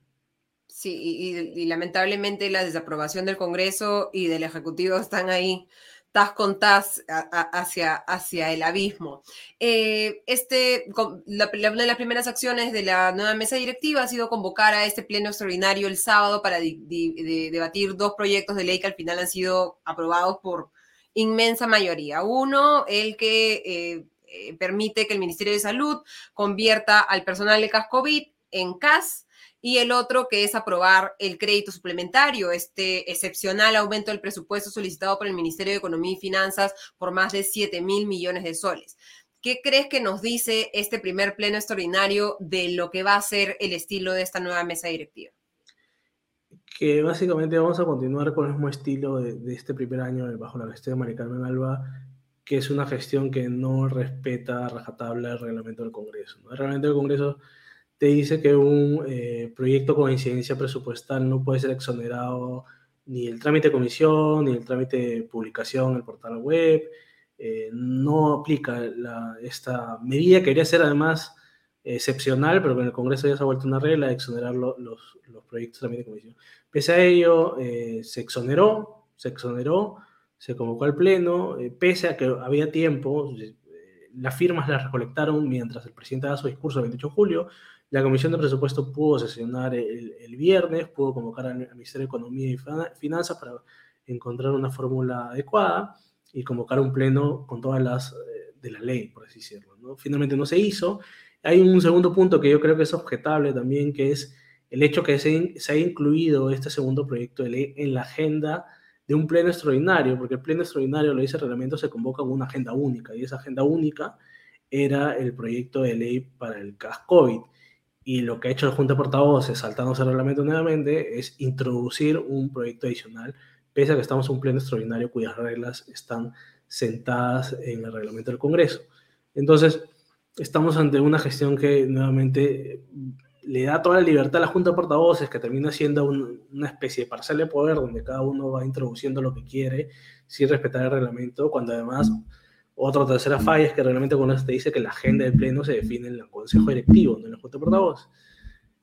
Sí, y, lamentablemente la desaprobación del Congreso y del Ejecutivo están ahí tas con tas hacia, hacia el abismo. Eh, este, una de las primeras acciones de la nueva mesa directiva ha sido convocar a este pleno extraordinario el sábado para debatir dos proyectos de ley que al final han sido aprobados por inmensa mayoría. Uno, el que eh, eh, permite que el Ministerio de Salud convierta al personal de CASCOVID en CAS y el otro que es aprobar el crédito suplementario, este excepcional aumento del presupuesto solicitado por el Ministerio de Economía y Finanzas por más de 7 mil millones de soles. ¿Qué crees que nos dice este primer pleno extraordinario de lo que va a ser el estilo de esta nueva mesa directiva? Que básicamente vamos a continuar con el mismo estilo de, este primer año bajo la gestión de María Carmen Alba, que es una gestión que no respeta a rajatabla el reglamento del Congreso. El reglamento del Congreso te dice que un eh, proyecto con incidencia presupuestal no puede ser exonerado ni el trámite de comisión, ni el trámite de publicación en el portal web. Eh, no aplica esta medida que debería ser además excepcional, pero que en el Congreso ya se ha vuelto una regla de exonerar los, los, proyectos trámite de comisión. Pese a ello, eh, se exoneró, se exoneró, se convocó al Pleno, pese a que había tiempo, las firmas las recolectaron mientras el presidente daba su discurso el 28 de julio, la Comisión de Presupuesto pudo sesionar el, viernes, pudo convocar al Ministerio de Economía y Finanzas para encontrar una fórmula adecuada y convocar un pleno con todas las eh, de la ley, por así decirlo. ¿no? Finalmente no se hizo. Hay un segundo punto que yo creo que es objetable también, que es el hecho que se, se haya incluido este segundo proyecto de ley en la agenda de un pleno extraordinario, porque el pleno extraordinario, lo dice el reglamento, se convoca con una agenda única, y esa agenda única era el proyecto de ley para el CAS COVID. Y lo que ha hecho la Junta de Portavoces, saltándose el reglamento nuevamente, es introducir un proyecto adicional, pese a que estamos en un pleno extraordinario cuyas reglas están sentadas en el reglamento del Congreso. Entonces, estamos ante una gestión que nuevamente le da toda la libertad a la Junta de Portavoces, que termina siendo una especie de parcela de poder donde cada uno va introduciendo lo que quiere sin respetar el reglamento, cuando además otra tercera falla es que realmente cuando te dice que la agenda del pleno se define en el consejo directivo, no en la junta de portavoz.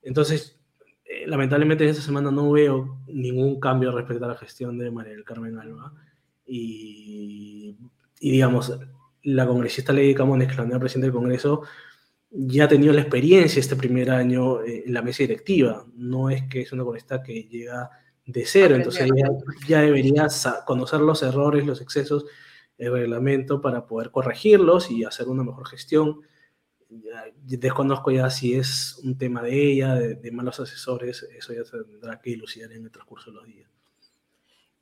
Entonces, eh, lamentablemente esta semana no veo ningún cambio respecto a la gestión de María del Carmen Alba. Y, digamos, la congresista Lady Camones, que es la nueva presidenta del Congreso, ya ha tenido la experiencia este primer año eh, en la mesa directiva. No es que es una congresista que llega de cero, entonces ya, ya debería conocer los errores, los excesos el reglamento para poder corregirlos y hacer una mejor gestión. Desconozco ya si es un tema de ella, de, malos asesores, eso ya tendrá que ilucidar en el transcurso de los días.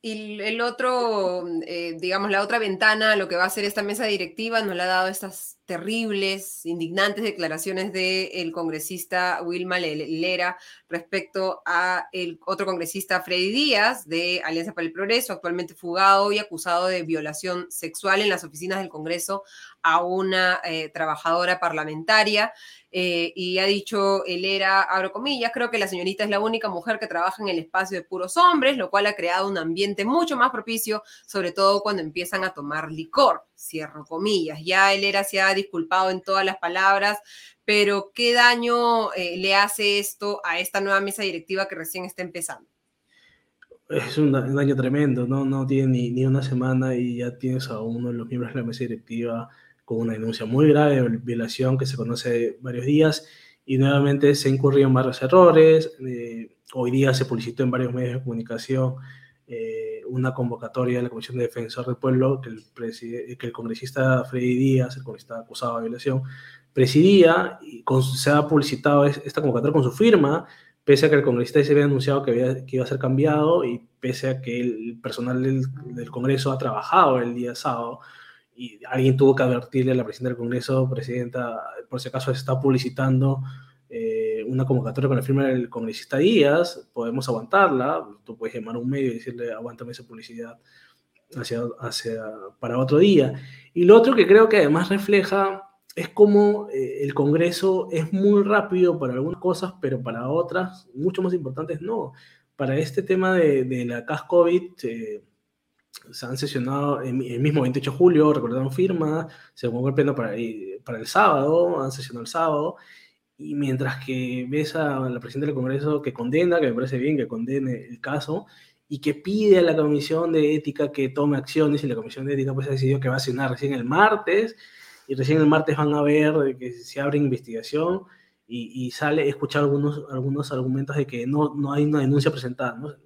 Y el otro, eh, digamos, la otra ventana, lo que va a hacer esta mesa directiva, nos la ha dado estas terribles, indignantes declaraciones del congresista Wilma Lera respecto a el otro congresista Freddy Díaz de Alianza para el Progreso, actualmente fugado y acusado de violación sexual en las oficinas del Congreso a una eh, trabajadora parlamentaria. Eh, y ha dicho era abro comillas, creo que la señorita es la única mujer que trabaja en el espacio de puros hombres, lo cual ha creado un ambiente mucho más propicio, sobre todo cuando empiezan a tomar licor, cierro comillas. Ya era se ha disculpado en todas las palabras, pero ¿qué daño eh, le hace esto a esta nueva mesa directiva que recién está empezando? Es un, daño tremendo, ¿no? No tiene ni, ni, una semana y ya tienes a uno de los miembros de la mesa directiva con una denuncia muy grave de violación que se conoce varios días y nuevamente se incurrió en varios errores. Eh, hoy día se publicitó en varios medios de comunicación eh, una convocatoria de la Comisión de Defensor del Pueblo que el, que el congresista Freddy Díaz, el congresista acusado de violación, presidía y se ha publicitado esta convocatoria con su firma, pese a que el congresista se había anunciado que, había, que iba a ser cambiado y pese a que el personal del, del, Congreso ha trabajado el día sábado y alguien tuvo que advertirle a la presidenta del Congreso, presidenta, por si acaso está publicitando eh, una convocatoria con la firma del congresista Díaz, podemos aguantarla, tú puedes llamar a un medio y decirle aguántame esa publicidad hacia, hacia, para otro día. Y lo otro que creo que además refleja es como eh, el Congreso es muy rápido para algunas cosas, pero para otras, mucho más importantes, no. Para este tema de, de la CAS COVID, eh, se han sesionado el, mismo 28 de julio, recordaron firma, se pongo el pleno para, para el sábado, han sesionado el sábado, y mientras que ves a la presidenta del Congreso que condena, que me parece bien que condene el caso, y que pide a la Comisión de Ética que tome acciones, y la Comisión de Ética pues ha decidido que va a sesionar recién el martes, y recién el martes van a ver que se abre investigación y, sale, he escuchado algunos, algunos argumentos de que no, no hay una denuncia presentada.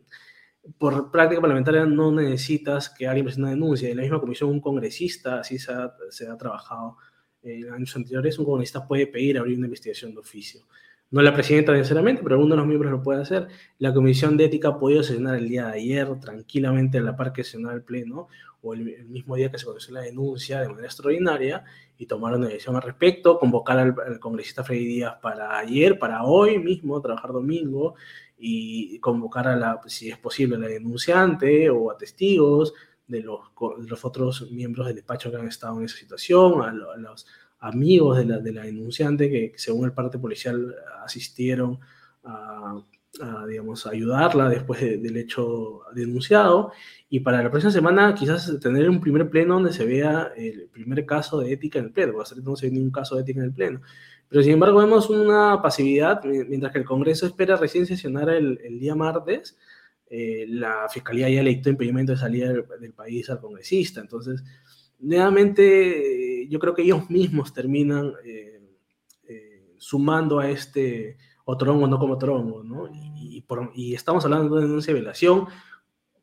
Por práctica parlamentaria no necesitas que alguien presente una denuncia. En la misma comisión, un congresista, así se ha, se ha trabajado en años anteriores, un congresista puede pedir abrir una investigación de oficio. No la presidenta necesariamente, pero alguno de los miembros lo puede hacer. La Comisión de Ética ha podido sesionar el día de ayer tranquilamente en la par que sesionar el Pleno o el, mismo día que se conoció la denuncia de manera extraordinaria y tomar una decisión al respecto, convocar al, congresista Freddy Díaz para ayer, para hoy mismo, trabajar domingo y convocar a la, si es posible, a la denunciante o a testigos de los, los otros miembros del despacho que han estado en esa situación, a, los amigos de la, de la, denunciante que, según el parte policial asistieron a, digamos, ayudarla después del hecho denunciado. Y para la próxima semana quizás tener un primer pleno donde se vea el primer caso de ética en el pleno, ser no se ve ningún caso de ética en el pleno. Pero sin embargo vemos una pasividad, mientras que el Congreso espera recién sesionar el, día martes, eh, la fiscalía ya le dictó impedimento de salida del, país al congresista. Entonces, nuevamente, yo creo que ellos mismos terminan eh, eh, sumando a este otrongo no como tronco, ¿no? Y, y, estamos hablando de una denuncia de violación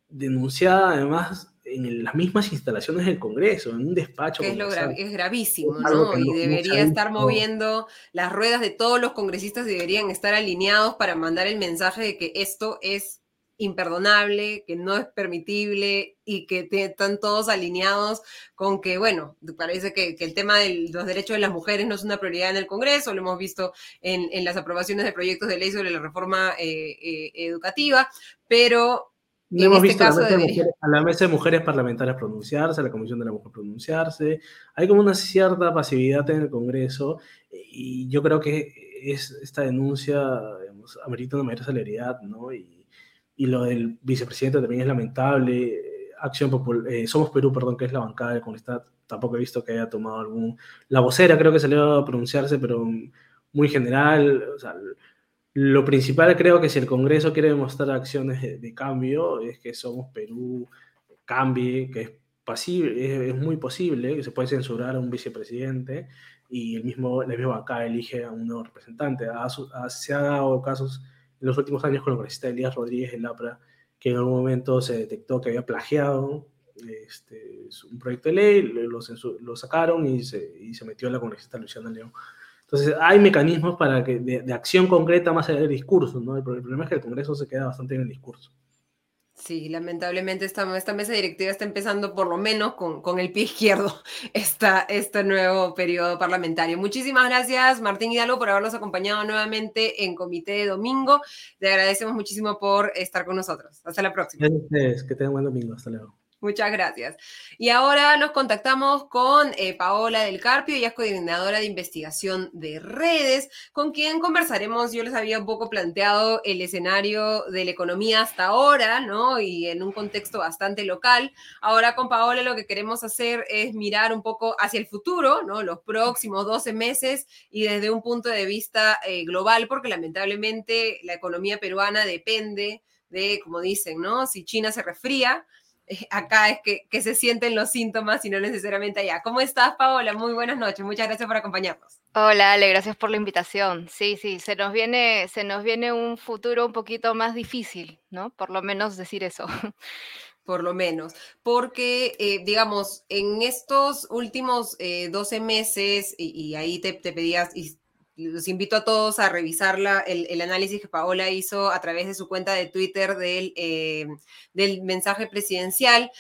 denunciada además en las mismas instalaciones del Congreso, en un despacho. es, es gravísimo, ¿no? y debería estar moviendo las ruedas de todos los congresistas, deberían estar alineados para mandar el mensaje de que esto es imperdonable, que no es permitible y que están todos alineados con que, bueno, parece que, el tema de los derechos de las mujeres no es una prioridad en el Congreso, lo hemos visto en, las aprobaciones de proyectos de ley sobre la reforma eh, eh, educativa, pero... hemos este visto a, la mesa de mujeres parlamentarias pronunciarse, a la Comisión de la Mujer pronunciarse. Hay como una cierta pasividad en el Congreso y yo creo que es, esta denuncia digamos, amerita una mayor celeridad, ¿no? Y, y lo del vicepresidente también es lamentable. Acción Popular, eh, Somos Perú, perdón, que es la bancada del Comunista, tampoco he visto que haya tomado algún... La vocera creo que salió a pronunciarse, pero muy general. O sea, lo principal creo que si el Congreso quiere demostrar acciones de, cambio, es que Somos Perú cambie, que es, pasible, es, muy posible, que se puede censurar a un vicepresidente y el mismo, la misma bancada elige a un nuevo representante. se ha dado casos en los últimos años con el congresista Elías Rodríguez en LAPRA, que en algún momento se detectó que había plagiado este, un proyecto de ley, lo, sacaron y se, y se, metió la congresista Luciana León. Entonces, hay mecanismos para que, de, de, acción concreta más allá del discurso, ¿no? El problema es que el Congreso se queda bastante en el discurso. Sí, lamentablemente esta, esta mesa directiva está empezando por lo menos con, con el pie [laughs] izquierdo esta, este nuevo periodo parlamentario. Muchísimas gracias Martín Hidalgo por habernos acompañado nuevamente en Comité de Domingo. Te agradecemos muchísimo por estar con nosotros. Hasta la próxima. Gracias que tengan buen domingo. Hasta luego. Muchas gracias. Y ahora nos contactamos con eh, Paola del Carpio, ella es coordinadora de investigación de redes, con quien conversaremos, yo les había un poco planteado el escenario de la economía hasta ahora, ¿no? Y en un contexto bastante local. Ahora con Paola lo que queremos hacer es mirar un poco hacia el futuro, ¿no? Los próximos 12 meses y desde un punto de vista eh, global, porque lamentablemente la economía peruana depende de, como dicen, ¿no? Si China se resfría, [laughs] acá es que, se sienten los síntomas y no necesariamente allá. ¿Cómo estás, Paola? Muy buenas noches. Muchas gracias por acompañarnos. Hola, Ale, gracias por la invitación. Sí, sí, se nos viene, se nos viene un futuro un poquito más difícil, ¿no? Por lo menos decir eso. [laughs] Por lo menos, porque, eh, digamos, en estos últimos 12 eh, meses, y, ahí te, te pedías, y los invito a todos a revisar el, análisis que Paola hizo a través de su cuenta de Twitter del, eh, del mensaje presidencial.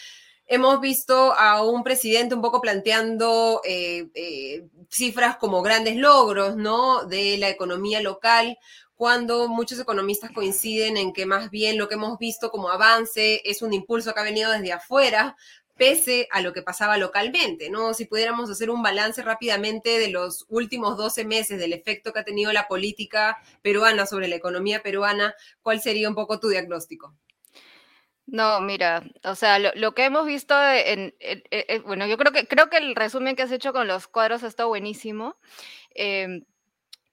Hemos visto a un presidente un poco planteando eh, eh, cifras como grandes logros, ¿no? De la economía local, cuando muchos economistas coinciden en que más bien lo que hemos visto como avance es un impulso que ha venido desde afuera pese a lo que pasaba localmente, ¿no? Si pudiéramos hacer un balance rápidamente de los últimos 12 meses del efecto que ha tenido la política peruana sobre la economía peruana, ¿cuál sería un poco tu diagnóstico? No, mira, o sea, lo, que hemos visto en, bueno, yo creo que creo que el resumen que has hecho con los cuadros está buenísimo. Em,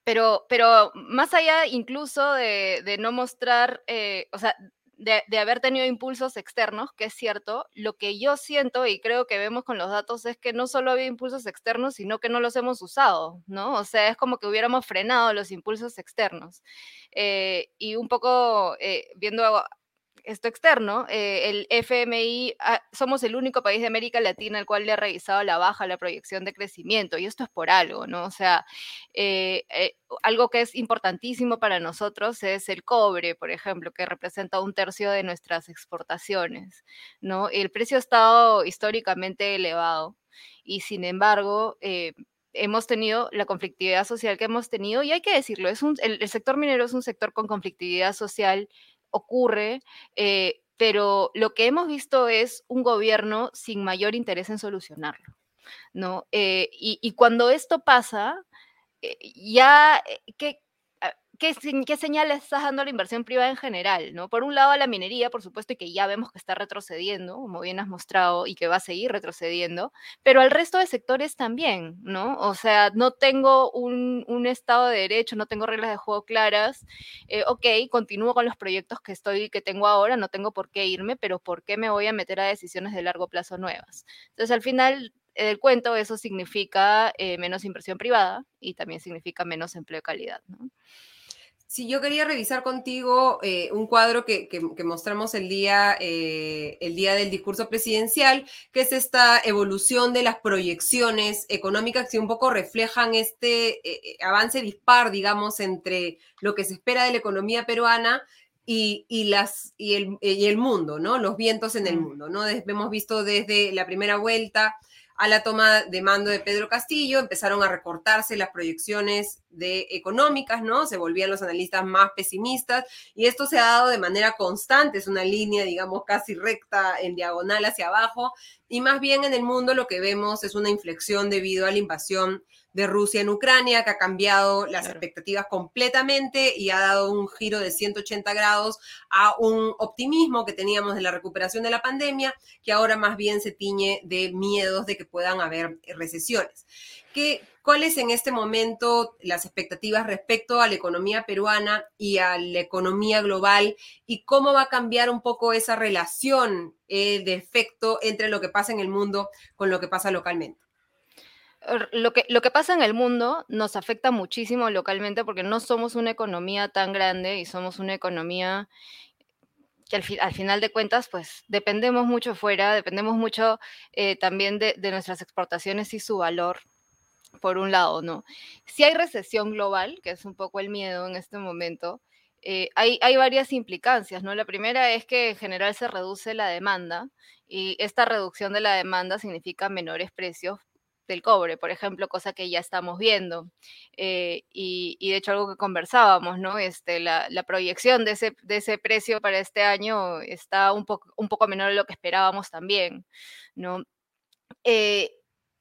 pero, pero más allá incluso de, no mostrar, eh, o sea, de, haber tenido impulsos externos, que es cierto, lo que yo siento y creo que vemos con los datos es que no solo había impulsos externos, sino que no los hemos usado, ¿no? O sea, es como que hubiéramos frenado los impulsos externos. Eh, y un poco eh, viendo esto externo, eh, el FMI, ah, somos el único país de América Latina al cual le ha revisado la baja la proyección de crecimiento, y esto es por algo, ¿no? O sea, eh, eh, algo que es importantísimo para nosotros es el cobre, por ejemplo, que representa un tercio de nuestras exportaciones, ¿no? El precio ha estado históricamente elevado y sin embargo, hemos tenido la conflictividad social que hemos tenido, y hay que decirlo, es un, el, sector minero es un sector con conflictividad social ocurre, eh, pero lo que hemos visto es un gobierno sin mayor interés en solucionarlo. ¿no? Eh, y, cuando esto pasa, eh, ya, ¿qué, ¿qué, ¿qué, señales estás dando a la inversión privada en general? ¿no? Por un lado, a la minería, por supuesto, y que ya vemos que está retrocediendo, como bien has mostrado, y que va a seguir retrocediendo, pero al resto de sectores también, ¿no? O sea, no tengo un, un Estado de Derecho, no tengo reglas de juego claras. Eh, ok, continúo con los proyectos que, estoy, que tengo ahora, no tengo por qué irme, pero ¿por qué me voy a meter a decisiones de largo plazo nuevas? Entonces, al final, el cuento, eso significa eh, menos inversión privada y también significa menos empleo de calidad. ¿no? Sí, yo quería revisar contigo eh, un cuadro que, mostramos el día, eh, el día del discurso presidencial, que es esta evolución de las proyecciones económicas que un poco reflejan este eh, avance dispar, digamos, entre lo que se espera de la economía peruana y, las, y, el, y el mundo, ¿no? Los vientos en el mundo, ¿no? hemos visto desde la primera vuelta a la toma de mando de Pedro Castillo, empezaron a recortarse las proyecciones de económicas, ¿no? Se volvían los analistas más pesimistas y esto se ha dado de manera constante, es una línea, digamos, casi recta en diagonal hacia abajo y más bien en el mundo lo que vemos es una inflexión debido a la invasión de Rusia en Ucrania, que ha cambiado las expectativas completamente y ha dado un giro de 180 grados a un optimismo que teníamos de la recuperación de la pandemia, que ahora más bien se tiñe de miedos de que puedan haber recesiones. ¿Qué, ¿Cuáles en este momento las expectativas respecto a la economía peruana y a la economía global y cómo va a cambiar un poco esa relación eh, de efecto entre lo que pasa en el mundo con lo que pasa localmente? Lo que, lo que pasa en el mundo nos afecta muchísimo localmente porque no somos una economía tan grande y somos una economía que al, final de cuentas, pues dependemos mucho fuera, dependemos mucho eh, también de, nuestras exportaciones y su valor, por un lado, ¿no? Si hay recesión global, que es un poco el miedo en este momento, eh, hay, hay, varias implicancias, ¿no? La primera es que en general se reduce la demanda y esta reducción de la demanda significa menores precios del cobre, por ejemplo, cosa que ya estamos viendo. Eh, y, de hecho algo que conversábamos, ¿no? Este, la, proyección de ese, de ese, precio para este año está un, poco un poco menor de lo que esperábamos también, ¿no? Eh,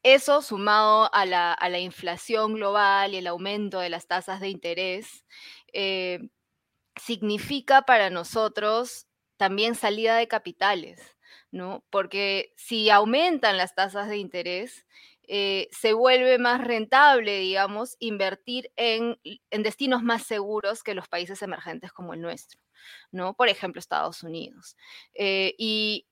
eso sumado a la, a la, inflación global y el aumento de las tasas de interés, eh, significa para nosotros también salida de capitales, ¿no? Porque si aumentan las tasas de interés, eh, se vuelve más rentable, digamos, invertir en, destinos más seguros que los países emergentes como el nuestro, ¿no? Por ejemplo, Estados Unidos. Eh, y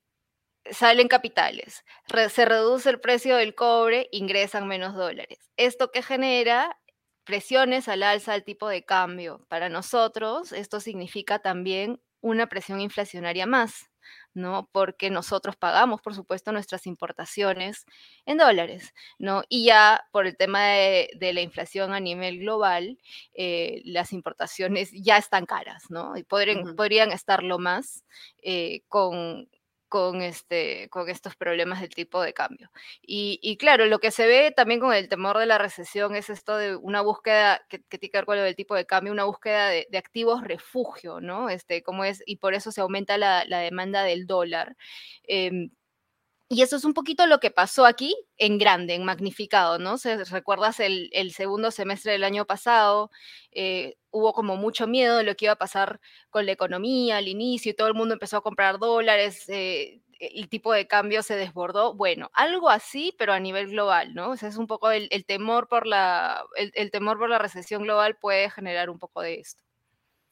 salen capitales, se reduce el precio del cobre, ingresan menos dólares. Esto que genera presiones al alza del tipo de cambio. Para nosotros, esto significa también una presión inflacionaria más. ¿No? Porque nosotros pagamos, por supuesto, nuestras importaciones en dólares, ¿no? Y ya por el tema de, la inflación a nivel global, eh, las importaciones ya están caras, ¿no? Y podrían, podrían estarlo más eh, con con, este, con estos problemas del tipo de cambio. Y, claro, lo que se ve también con el temor de la recesión es esto de una búsqueda que, tiene que ver con lo del tipo de cambio, una búsqueda de, activos refugio, ¿no? Este, como es, y por eso se aumenta la, demanda del dólar. Em, y eso es un poquito lo que pasó aquí en grande, en magnificado, ¿no? Se, ¿Recuerdas el, segundo semestre del año pasado? Eh, hubo como mucho miedo de lo que iba a pasar con la economía al inicio y todo el mundo empezó a comprar dólares, eh, el tipo de cambio se desbordó. Bueno, algo así, pero a nivel global, ¿no? O es un poco el, temor por la, el temor por la recesión global puede generar un poco de esto.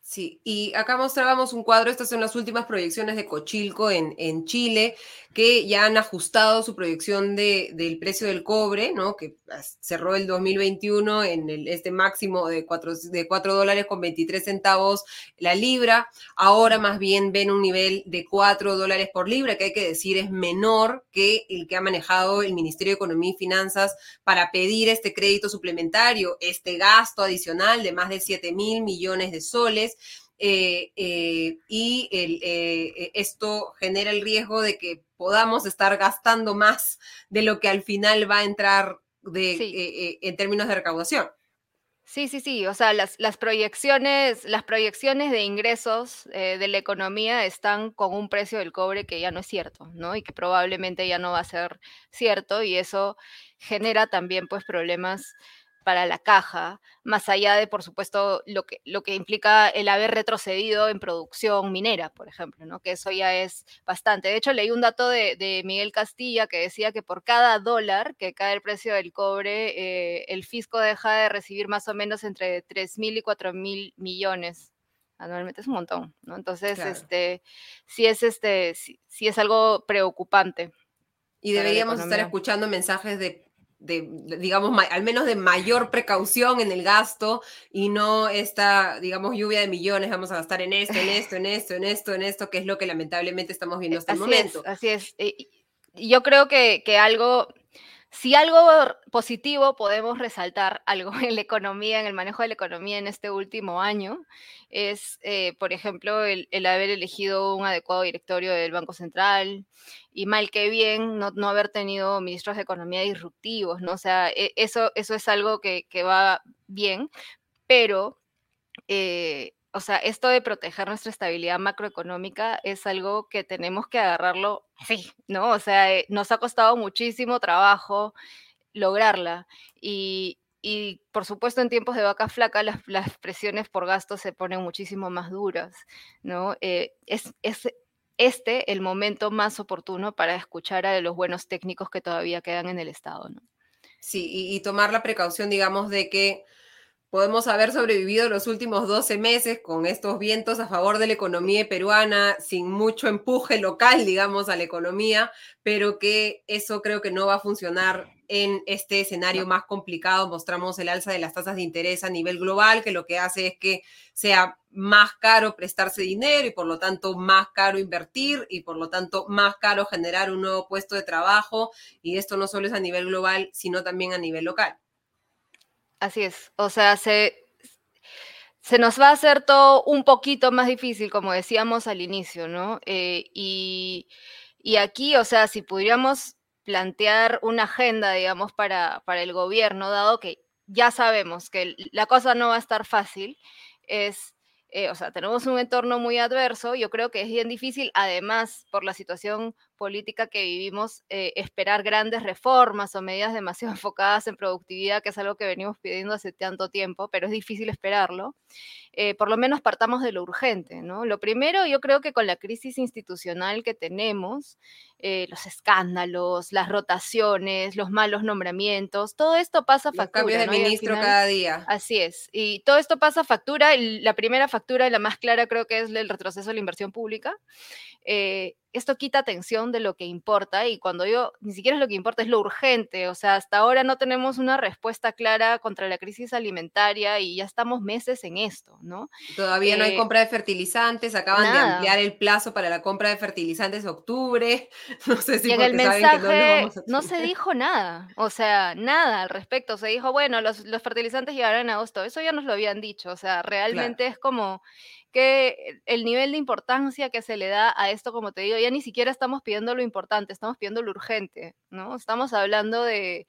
Sí, y acá mostrábamos un cuadro, estas son las últimas proyecciones de Cochilco en, en Chile, que ya han ajustado su proyección de, del precio del cobre, ¿no? que cerró el 2021 en el, este máximo de 4, de 4 dólares con 23 centavos la libra, ahora más bien ven un nivel de 4 dólares por libra, que hay que decir es menor que el que ha manejado el Ministerio de Economía y Finanzas para pedir este crédito suplementario, este gasto adicional de más de 7 mil millones de soles eh, eh, y eh, esto genera el riesgo de que podamos estar gastando más de lo que al final va a entrar de, en términos de recaudación. Sí, sí, sí. O sea, las, las proyecciones, las proyecciones de ingresos de la economía están con un precio del cobre que ya no es cierto, ¿no? Y que probablemente ya no va a ser cierto, y eso genera también pues problemas para la caja, más allá de, por supuesto, lo que, lo que implica el haber retrocedido en producción minera, por ejemplo, ¿no? que eso ya es bastante. De hecho, leí un dato de, Miguel Castilla que decía que por cada dólar que cae el precio del cobre, eh, el fisco deja de recibir más o menos entre 3 mil y 4 mil millones anualmente es un montón, ¿no? Entonces, este, sí es este, sí, es algo preocupante. Y deberíamos estar escuchando mensajes de de, digamos, al menos de mayor precaución en el gasto y no esta, digamos, lluvia de millones, vamos a gastar en esto, en [laughs] esto, en esto, en esto, en esto, que es lo que lamentablemente estamos viendo hasta el momento. así es. Yo creo que, que algo, si algo positivo podemos resaltar algo en la economía, en el manejo de la economía en este último año, es, eh, por ejemplo, el, haber elegido un adecuado directorio del Banco Central y mal que bien no, haber tenido ministros de economía disruptivos, ¿no? O sea, e, eso, eso es algo que, va bien, pero... Eh, o sea, esto de proteger nuestra estabilidad macroeconómica es algo que tenemos que agarrarlo sí, ¿no? O sea, eh, nos ha costado muchísimo trabajo lograrla y, por supuesto en tiempos de vaca flaca las, presiones por gasto se ponen muchísimo más duras, ¿no? Eh, es, este el momento más oportuno para escuchar a los buenos técnicos que todavía quedan en el Estado, ¿no? Sí, y tomar la precaución, digamos, de que podemos haber sobrevivido los últimos 12 meses con estos vientos a favor de la economía peruana, sin mucho empuje local, digamos, a la economía, pero que eso creo que no va a funcionar en este escenario más complicado. Mostramos el alza de las tasas de interés a nivel global, que lo que hace es que sea más caro prestarse dinero y por lo tanto más caro invertir y por lo tanto más caro generar un nuevo puesto de trabajo. Y esto no solo es a nivel global, sino también a nivel local. Así es, o sea, se, se nos va a hacer todo un poquito más difícil, como decíamos al inicio, ¿no? Eh, y, aquí, o sea, si pudiéramos plantear una agenda, digamos, para, el gobierno, dado que ya sabemos que la cosa no va a estar fácil, es eh, o sea, tenemos un entorno muy adverso, yo creo que es bien difícil, además, por la situación política que vivimos, eh, esperar grandes reformas o medidas demasiado [laughs] enfocadas en productividad, que es algo que venimos pidiendo hace tanto tiempo, pero es difícil esperarlo. Eh, por lo menos partamos de lo urgente, ¿no? Lo primero, yo creo que con la crisis institucional que tenemos, los escándalos, las rotaciones, los malos nombramientos, todo esto pasa factura. Cambios de ministro cada día. Así es. Y todo esto pasa factura. La primera factura y la más clara creo que es el retroceso de la inversión pública. Eh, esto quita atención de lo que importa y cuando yo, ni siquiera es lo que importa, es lo urgente. O sea, hasta ahora no tenemos una respuesta clara contra la crisis alimentaria y ya estamos meses en esto, ¿no? Todavía no hay eh, compra de fertilizantes, acaban de ampliar el plazo para la compra de fertilizantes octubre. [laughs] No sé si y en el mensaje no, se dijo nada, o sea, nada al respecto. Se dijo, bueno, los, los fertilizantes llegarán en agosto. Eso ya nos lo habían dicho, o sea, realmente es como que el nivel de importancia que se le da a esto, como te digo, ya ni siquiera estamos pidiendo lo importante, estamos pidiendo lo urgente, ¿no? Estamos hablando de,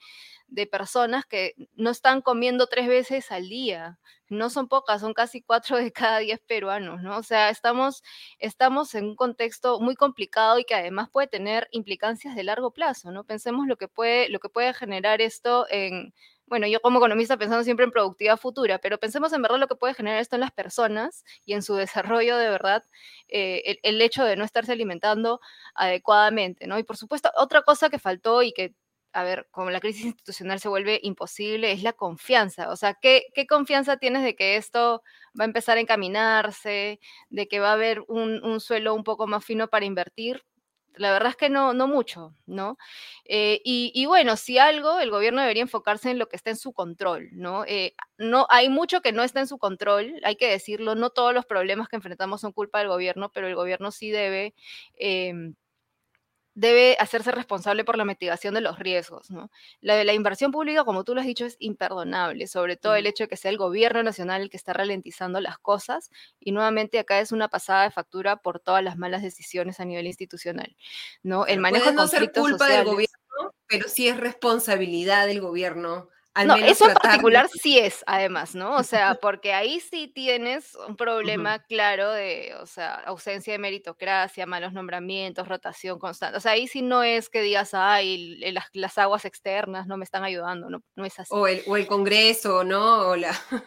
personas que no están comiendo tres veces al día, no son pocas, son casi cuatro de cada diez peruanos, ¿no? O sea, estamos, estamos en un contexto muy complicado y que además puede tener implicancias de largo plazo, ¿no? Pensemos lo que puede, lo que puede generar esto en bueno, yo como economista pensando siempre en productividad futura, pero pensemos en verdad lo que puede generar esto en las personas y en su [laughs] desarrollo de verdad, eh, el, hecho de no estarse alimentando adecuadamente, ¿no? Y por supuesto, otra cosa que faltó y que a ver, como la crisis institucional se vuelve imposible, es la confianza. O sea, ¿qué, ¿qué, confianza tienes de que esto va a empezar a encaminarse, de que va a haber un, un, suelo un poco más fino para invertir? La verdad es que no, no mucho, ¿no? Eh, y, bueno, si algo, el gobierno debería enfocarse en lo que está en su control, ¿no? Eh, no hay mucho que no está en su control, hay que decirlo, no todos los problemas que enfrentamos son culpa del gobierno, pero el gobierno sí debe em, debe hacerse responsable por la mitigación de los riesgos. ¿no? La, la inversión pública, como tú lo has dicho, es imperdonable, sobre todo el hecho de que sea el gobierno nacional el que está ralentizando las cosas y nuevamente acá es una pasada de factura por todas las malas decisiones a nivel institucional. ¿no? El manejo puede no ser culpa del gobierno, pero sí es responsabilidad del gobierno no, eso en particular sí es, además, ¿no? O sea, [laughs] porque ahí sí tienes un problema claro de, o sea, ausencia de meritocracia, malos nombramientos, rotación constante. O sea, ahí sí no es que digas, ay, las, las aguas externas no me están ayudando, no, no es así. O el, o el Congreso, ¿no? O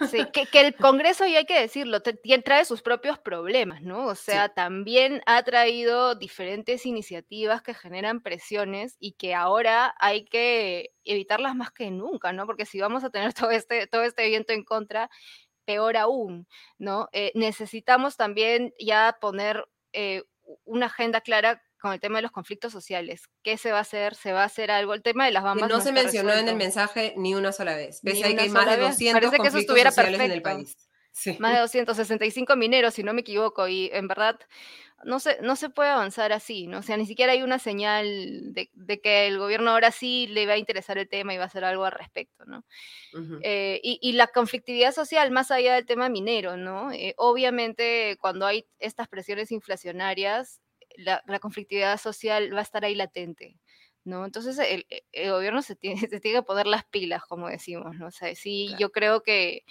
Sí, [laughs] que, que, el Congreso, y hay que decirlo, trae sus propios problemas, ¿no? O sea, también ha traído diferentes iniciativas que generan presiones y que ahora hay que evitarlas más que nunca, ¿no? Porque si vamos a tener todo este, todo este viento en contra, peor aún, ¿no? Eh, necesitamos también ya poner eh, una agenda clara con el tema de los conflictos sociales. ¿Qué se va a hacer? ¿Se va a hacer algo? El tema de las bambas. no, se mencionó en el mensaje ni una sola vez. Pese a que hay más de 200 Parece que eso estuviera perfecto. en el país. Más de 265 mineros, si no me equivoco, y en verdad no se, no se puede avanzar así, ¿no? O sea, ni siquiera hay una señal de, que el gobierno ahora sí le va a interesar el tema y va a hacer algo al respecto, ¿no? Eh, y, la conflictividad social, más allá del tema minero, ¿no? Eh, obviamente, cuando hay estas presiones inflacionarias, la, conflictividad social va a estar ahí latente, ¿no? Entonces, el, gobierno se tiene, [laughs] se tiene que poner las pilas, como decimos, ¿no? O sea, sí, yo creo que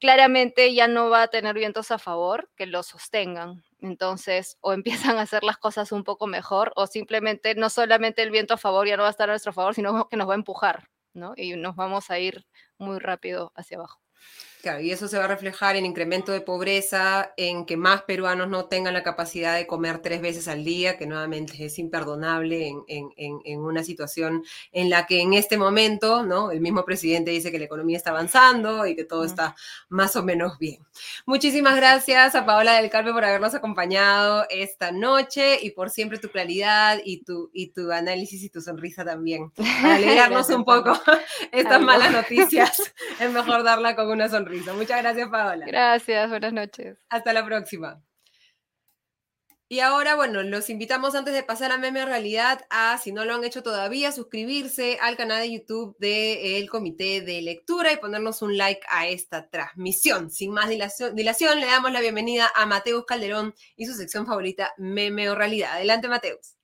claramente ya no va a tener vientos a favor que lo sostengan. Entonces, o [laughs] empiezan a hacer las cosas un poco mejor, o simplemente no solamente el viento a favor ya no va a estar a nuestro favor, sino que nos va a empujar, ¿no? Y nos vamos a ir muy rápido hacia abajo y eso se va a reflejar en incremento de pobreza, en que más peruanos no tengan la capacidad de comer tres veces al día, que nuevamente es imperdonable en, una situación en la que en este momento, ¿no? El mismo presidente dice que la economía está avanzando y que todo está más o menos bien. Muchísimas gracias a Paola del Carpe por habernos acompañado esta noche y por siempre tu claridad y tu, y tu análisis y tu sonrisa también. [laughs] Para alegrarnos un poco [laughs] estas malas noticias, [laughs] es mejor darla con una sonrisa. Muchas gracias, Paola. Gracias, buenas noches. Hasta la próxima. Y ahora, bueno, los invitamos antes de pasar a Meme Realidad a, si no lo han hecho todavía, suscribirse al canal de YouTube del Comité de Lectura y ponernos un like a esta transmisión. Sin más dilación, dilación, le damos la bienvenida a Mateus Calderón y su sección favorita, Meme o Realidad. Adelante, Mateus.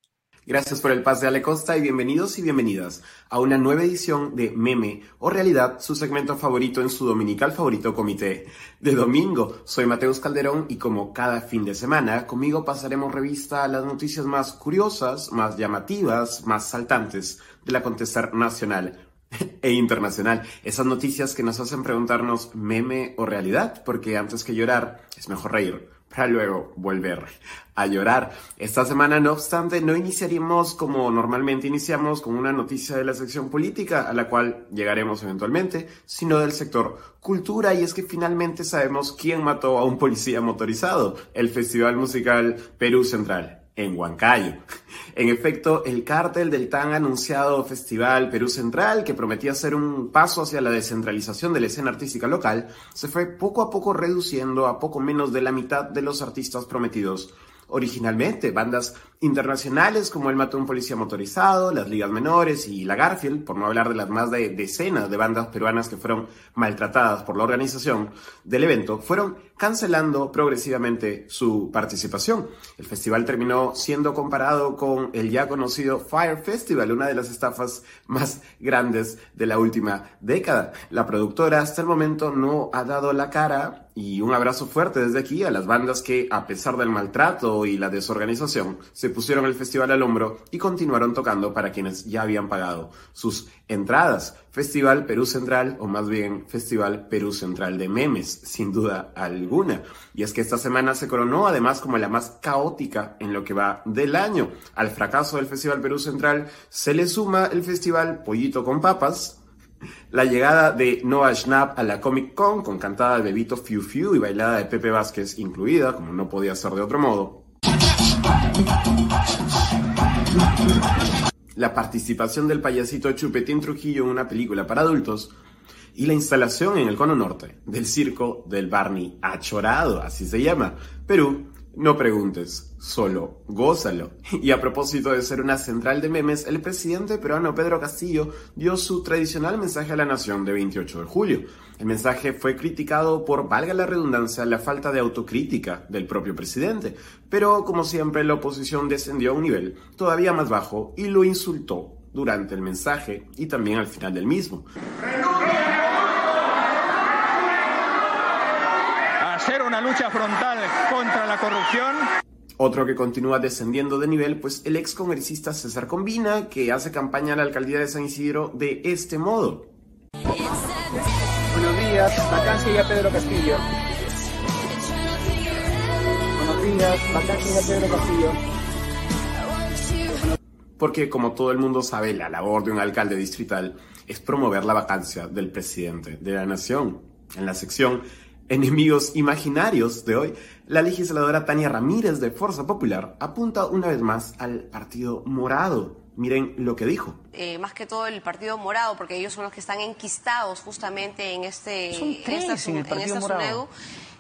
Gracias por el pase Ale Costa y bienvenidos y bienvenidas a una nueva edición de Meme o Realidad, su segmento favorito en su dominical favorito comité de domingo. Soy Mateus Calderón y como cada fin de semana, conmigo pasaremos revista a las noticias más curiosas, más llamativas, más saltantes del acontecer nacional [laughs] e internacional. Esas noticias que nos hacen preguntarnos meme o realidad, porque antes que llorar es mejor reír para luego volver a llorar. Esta semana, no obstante, no iniciaríamos como normalmente iniciamos con una noticia de la sección política, a la cual llegaremos eventualmente, sino del sector cultura, y es que finalmente sabemos quién mató a un policía motorizado, el Festival Musical Perú Central en Huancayo. En efecto, el cártel del tan anunciado Festival Perú Central, que prometía ser un paso hacia la descentralización de la escena artística local, se fue poco a poco reduciendo a poco menos de la mitad de los artistas prometidos originalmente. Bandas internacionales como el Matón Policía Motorizado, las Ligas Menores y la Garfield, por no hablar de las más de decenas de bandas peruanas que fueron maltratadas por la organización del evento, fueron cancelando progresivamente su participación. El festival terminó siendo comparado con el ya conocido Fire Festival, una de las estafas más grandes de la última década. La productora hasta el momento no ha dado la cara y un abrazo fuerte desde aquí a las bandas que, a pesar del maltrato y la desorganización, se pusieron el festival al hombro y continuaron tocando para quienes ya habían pagado sus entradas. Festival Perú Central, o más bien Festival Perú Central de Memes, sin duda alguna. Y es que esta semana se coronó además como la más caótica en lo que va del año. Al fracaso del Festival Perú Central se le suma el Festival Pollito con Papas, la llegada de Noah Schnapp a la Comic Con con cantada de Bebito Fiu Fiu y bailada de Pepe Vázquez incluida, como no podía ser de otro modo. La participación del payasito Chupetín Trujillo en una película para adultos y la instalación en el cono norte del circo del Barney Achorado, así se llama, Perú, no preguntes, solo gózalo. Y a propósito de ser una central de memes, el presidente peruano Pedro Castillo dio su tradicional mensaje a la nación de 28 de julio. El mensaje fue criticado por, valga la redundancia, la falta de autocrítica del propio presidente, pero como siempre la oposición descendió a un nivel todavía más bajo y lo insultó durante el mensaje y también al final del mismo. Una lucha frontal contra la corrupción. Otro que continúa descendiendo de nivel, pues el ex congresista César Combina, que hace campaña a la alcaldía de San Isidro de este modo. Buenos días, vacancia ya Pedro Castillo. Buenos días, vacancia ya Pedro Castillo. Porque como todo el mundo sabe, la labor de un alcalde distrital es promover la vacancia del presidente de la nación. En la sección enemigos imaginarios de hoy, la legisladora Tania Ramírez de Fuerza Popular apunta una vez más al Partido Morado. Miren lo que dijo. Eh, más que todo el Partido Morado, porque ellos son los que están enquistados justamente en este Son tres en esta, en el Partido esta Morado. SUNEDU.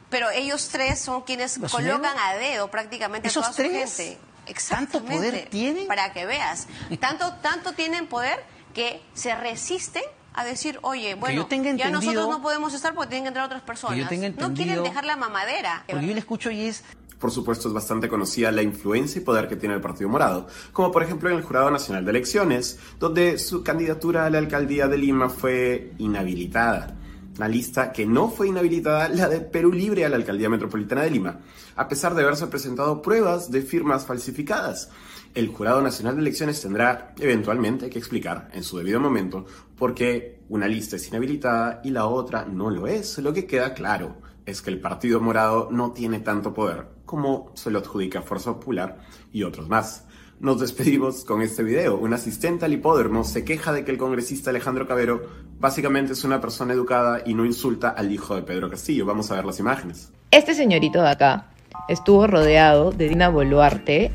Pero ellos tres son quienes ¿La colocan a dedo prácticamente a ¿Esos toda tres? su gente. ¿Tanto Exactamente. poder tienen? Para que veas. Tanto, tanto tienen poder que se resisten a decir, oye, bueno, yo tenga ya nosotros no podemos estar porque tienen que entrar otras personas. Que yo tenga no quieren dejar la mamadera. Porque yo le escucho y es, Por supuesto, es bastante conocida la influencia y poder que tiene el Partido Morado, como por ejemplo en el Jurado Nacional de Elecciones, donde su candidatura a la alcaldía de Lima fue inhabilitada. Una lista que no fue inhabilitada, la de Perú Libre a la alcaldía metropolitana de Lima, a pesar de haberse presentado pruebas de firmas falsificadas. El Jurado Nacional de Elecciones tendrá eventualmente que explicar en su debido momento por qué una lista es inhabilitada y la otra no lo es. Lo que queda claro es que el Partido Morado no tiene tanto poder como se lo adjudica Fuerza Popular y otros más. Nos despedimos con este video. Un asistente al hipódromo se queja de que el congresista Alejandro Cabero básicamente es una persona educada y no insulta al hijo de Pedro Castillo. Vamos a ver las imágenes. Este señorito de acá estuvo rodeado de Dina Boluarte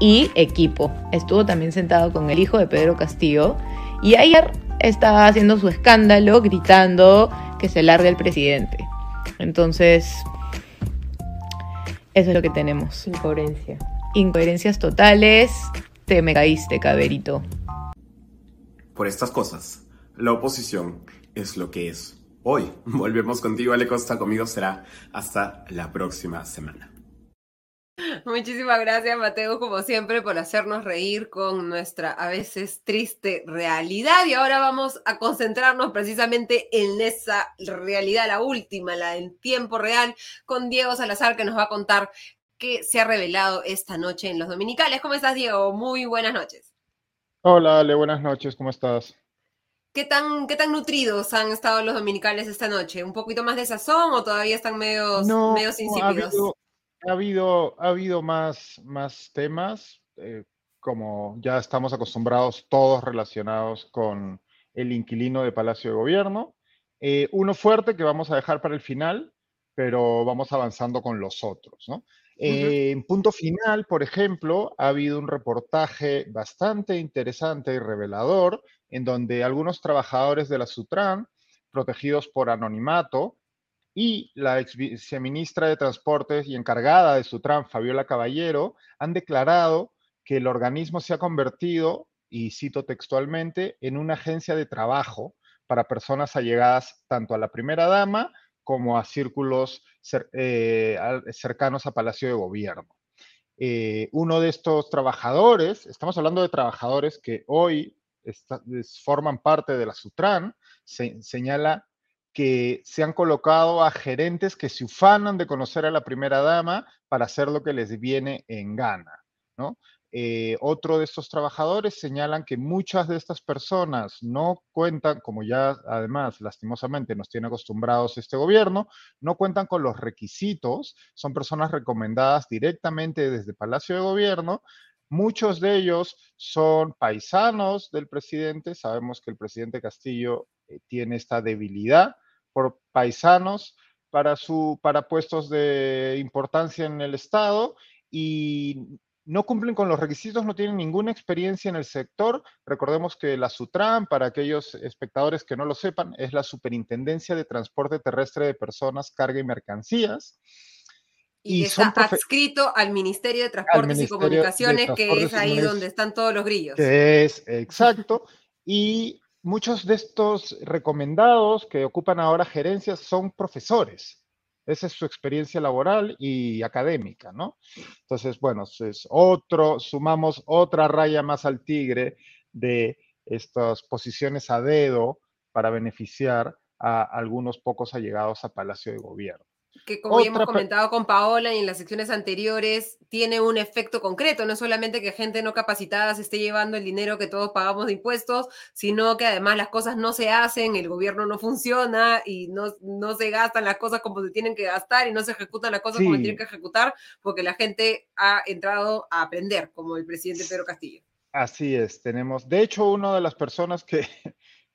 y equipo. Estuvo también sentado con el hijo de Pedro Castillo y ayer estaba haciendo su escándalo gritando que se largue el presidente. Entonces, eso es lo que tenemos. Incoherencia. Incoherencias totales. Te me caíste, caberito. Por estas cosas, la oposición es lo que es. Hoy volvemos contigo, Ale Costa. Conmigo será hasta la próxima semana. [laughs] Muchísimas gracias, Mateo, como siempre, por hacernos reír con nuestra a veces triste realidad. Y ahora vamos a concentrarnos precisamente en esa realidad, la última, la en tiempo real, con Diego Salazar, que nos va a contar qué se ha revelado esta noche en los dominicales. ¿Cómo estás, Diego? Muy buenas noches. Hola, Ale, buenas noches, ¿cómo estás? ¿Qué tan, ¿Qué tan nutridos han estado los dominicales esta noche? ¿Un poquito más de sazón o todavía están medios, No, medios ha insípidos? habido, ha habido, ha habido más, más temas, eh, como ya estamos acostumbrados, todos relacionados con el inquilino de Palacio de Gobierno. Eh, uno fuerte que vamos a dejar para el final, pero vamos avanzando con los otros, ¿no? Eh, en punto final, por ejemplo, ha habido un reportaje bastante interesante y revelador en donde algunos trabajadores de la Sutran, protegidos por anonimato, y la ex viceministra de Transportes y encargada de Sutran, Fabiola Caballero, han declarado que el organismo se ha convertido, y cito textualmente, en una agencia de trabajo para personas allegadas tanto a la primera dama como a círculos eh, cercanos a Palacio de Gobierno. Eh, uno de estos trabajadores, estamos hablando de trabajadores que hoy forman parte de la Sutran, se, señala que se han colocado a gerentes que se ufanan de conocer a la primera dama para hacer lo que les viene en gana. Eh, otro de estos trabajadores señalan que muchas de estas personas no cuentan, como ya además lastimosamente nos tiene acostumbrados este gobierno, no cuentan con los requisitos, son personas recomendadas directamente desde Palacio de Gobierno. Muchos de ellos son paisanos del presidente. Sabemos que el presidente Castillo eh, tiene esta debilidad por paisanos para, su, para puestos de importancia en el Estado y no cumplen con los requisitos, no tienen ninguna experiencia en el sector. Recordemos que la SUTRAN, para aquellos espectadores que no lo sepan, es la Superintendencia de Transporte Terrestre de Personas, Carga y Mercancías. Y, Y está adscrito al Ministerio de Transportes y Ministerio Comunicaciones, que es ahí donde están todos los grillos. Que es exacto. Y muchos de estos recomendados que ocupan ahora gerencias son profesores. Esa es su experiencia laboral y académica, ¿no? Entonces, bueno, es otro, sumamos otra raya más al tigre de estas posiciones a dedo para beneficiar a algunos pocos allegados a Palacio de Gobierno. Que como ya hemos comentado con Paola y en las secciones anteriores, tiene un efecto concreto, no solamente que gente no capacitada se esté llevando el dinero que todos pagamos de impuestos, sino que además las cosas no se hacen, el gobierno no funciona y no, no se gastan las cosas como se tienen que gastar y no se ejecutan las cosas como se tienen que ejecutar porque la gente ha entrado a aprender, como el presidente Pedro Castillo. Así es, tenemos, de hecho, una de las personas que,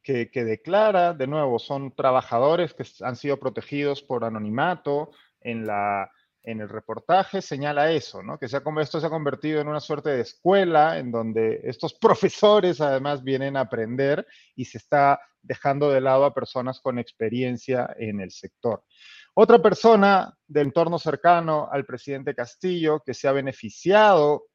que, declara, de nuevo, son trabajadores que han sido protegidos por anonimato en, la, en el reportaje, señala eso, ¿no? Que se ha, esto se ha convertido en una suerte de escuela en donde estos [laughs] profesores además vienen a aprender y se está dejando de lado a personas con experiencia en el sector. Otra persona de entorno cercano al presidente Castillo que se ha beneficiado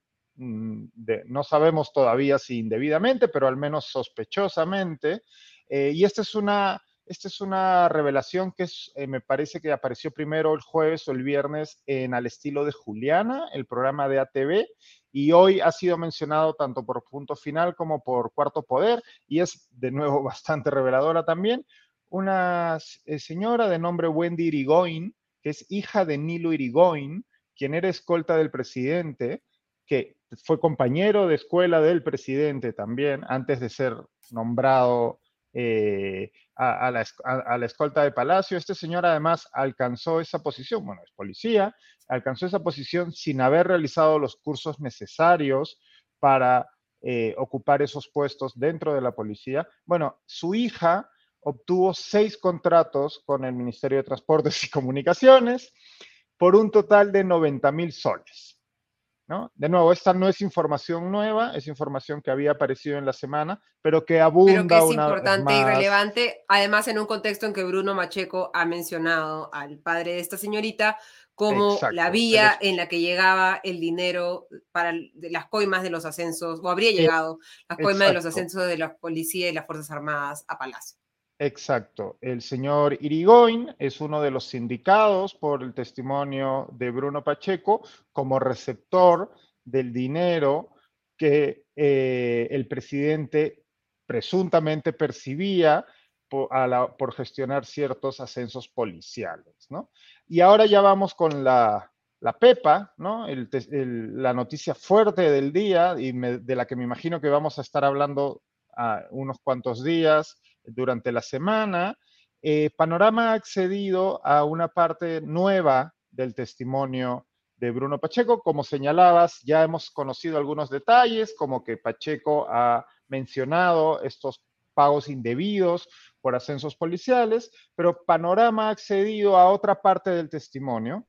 de- no sabemos todavía si indebidamente, pero al menos sospechosamente. eh, y esta es una, esta es una revelación que eh, me parece que apareció primero el jueves o el viernes en Al estilo de Juliana, el programa de ATV, y hoy ha sido mencionado tanto por Punto Final como por Cuarto Poder, y es de nuevo [laughs] bastante reveladora también. Una eh, señora de nombre Wendy Irigoyen, que es hija de Nilo Irigoyen, quien era escolta del presidente, que fue compañero de escuela del presidente también, antes de ser nombrado eh, a, la escolta de Palacio. Este señor además alcanzó esa posición, bueno, es policía, alcanzó esa posición sin haber realizado los cursos necesarios para eh, ocupar esos puestos dentro de la policía. Bueno, su hija obtuvo seis contratos con el Ministerio de Transportes y Comunicaciones por un total de 90 mil soles. ¿No? De nuevo, esta no es información nueva, es información que había aparecido en la semana, pero que abunda Pero que es una vez importante y relevante, además en un contexto en que Bruno Macheco ha mencionado al padre de esta señorita como Exacto, la vía en la que llegaba el dinero para las coimas de los ascensos, o habría llegado las coimas de los ascensos de la policía y las Fuerzas Armadas a Palacio. Exacto. El señor Irigoyen es uno de los sindicados por el testimonio de Bruno Pacheco como receptor del dinero que eh, el presidente presuntamente percibía por, gestionar ciertos ascensos policiales. ¿no? Y ahora ya vamos con la, PEPA, ¿no? la noticia fuerte del día y de la que me imagino que vamos a estar hablando a unos cuantos días durante la semana. Eh, Panorama ha accedido a una parte nueva del testimonio de Bruno Pacheco. Como señalabas, ya hemos conocido algunos detalles, como que Pacheco ha mencionado estos pagos indebidos por ascensos policiales, pero Panorama ha accedido a otra parte del testimonio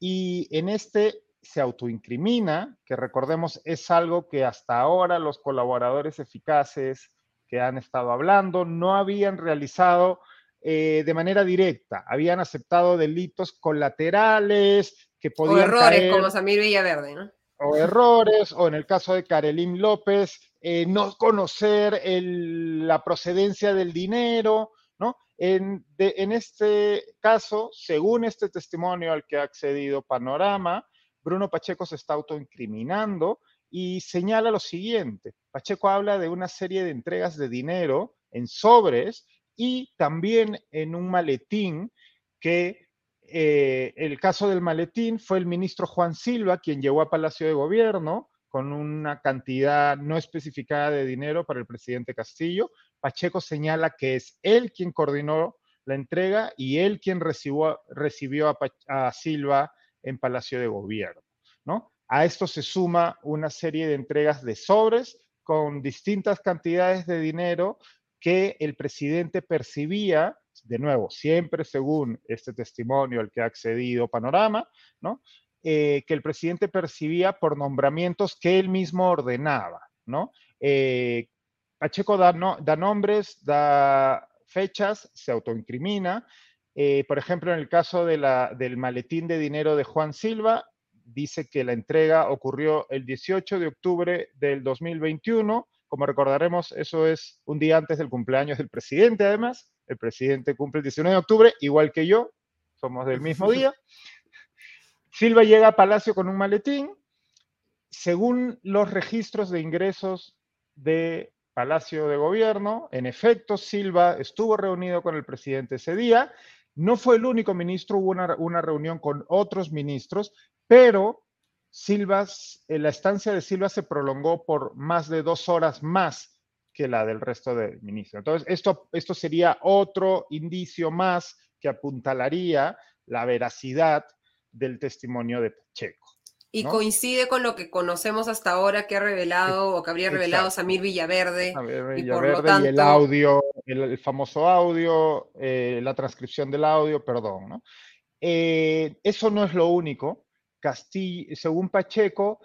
y en este se autoincrimina, que recordemos es algo que hasta ahora los colaboradores eficaces que han estado hablando no habían realizado eh, de manera directa, habían aceptado delitos colaterales que podían... O errores como Samir Villaverde, ¿no? O errores, o en el caso de Karelim López, eh, no conocer la procedencia del dinero, ¿no? En, en, este caso, según este testimonio al que ha accedido Panorama, Bruno Pacheco se está autoincriminando y señala lo siguiente. Pacheco habla de una serie de entregas de dinero en sobres y también en un maletín que eh, el caso del maletín fue el ministro Juan Silva quien llegó a Palacio de Gobierno con una cantidad no especificada de dinero para el presidente Castillo. Pacheco señala que es él quien coordinó la entrega y él quien recibió, recibió a, Silva en Palacio de Gobierno. ¿no? A esto se suma una serie de entregas de sobres con distintas cantidades de dinero que el presidente percibía, de nuevo, siempre según este testimonio al que ha accedido Panorama, ¿no? Eh, que el presidente percibía por nombramientos que él mismo ordenaba. Eh, Pacheco da, nombres, da fechas, se autoincrimina. Eh, por ejemplo, en el caso del maletín de dinero de Juan Silva, dice que la entrega ocurrió el 18 de octubre del 2021. Como recordaremos, eso es un día antes del cumpleaños del presidente, además. El presidente cumple el 19 de octubre, igual que yo, somos del mismo [laughs] día. Silva llega a Palacio con un maletín. Según los registros de ingresos de Palacio de Gobierno, en efecto, Silva estuvo reunido con el presidente ese día. No fue el único ministro, hubo una, reunión con otros ministros, pero Silva, eh, la estancia de Silva se prolongó por más de dos horas más que la del resto de ministros. Entonces, esto, esto sería otro indicio más que apuntalaría la veracidad del testimonio de Pacheco. Y coincide con lo que conocemos hasta ahora que ha revelado o que habría revelado Samir Villaverde. y, por lo tanto... y el audio, el, famoso audio, eh, la transcripción del audio, perdón. Eh, eso no es lo único. Castillo, según Pacheco,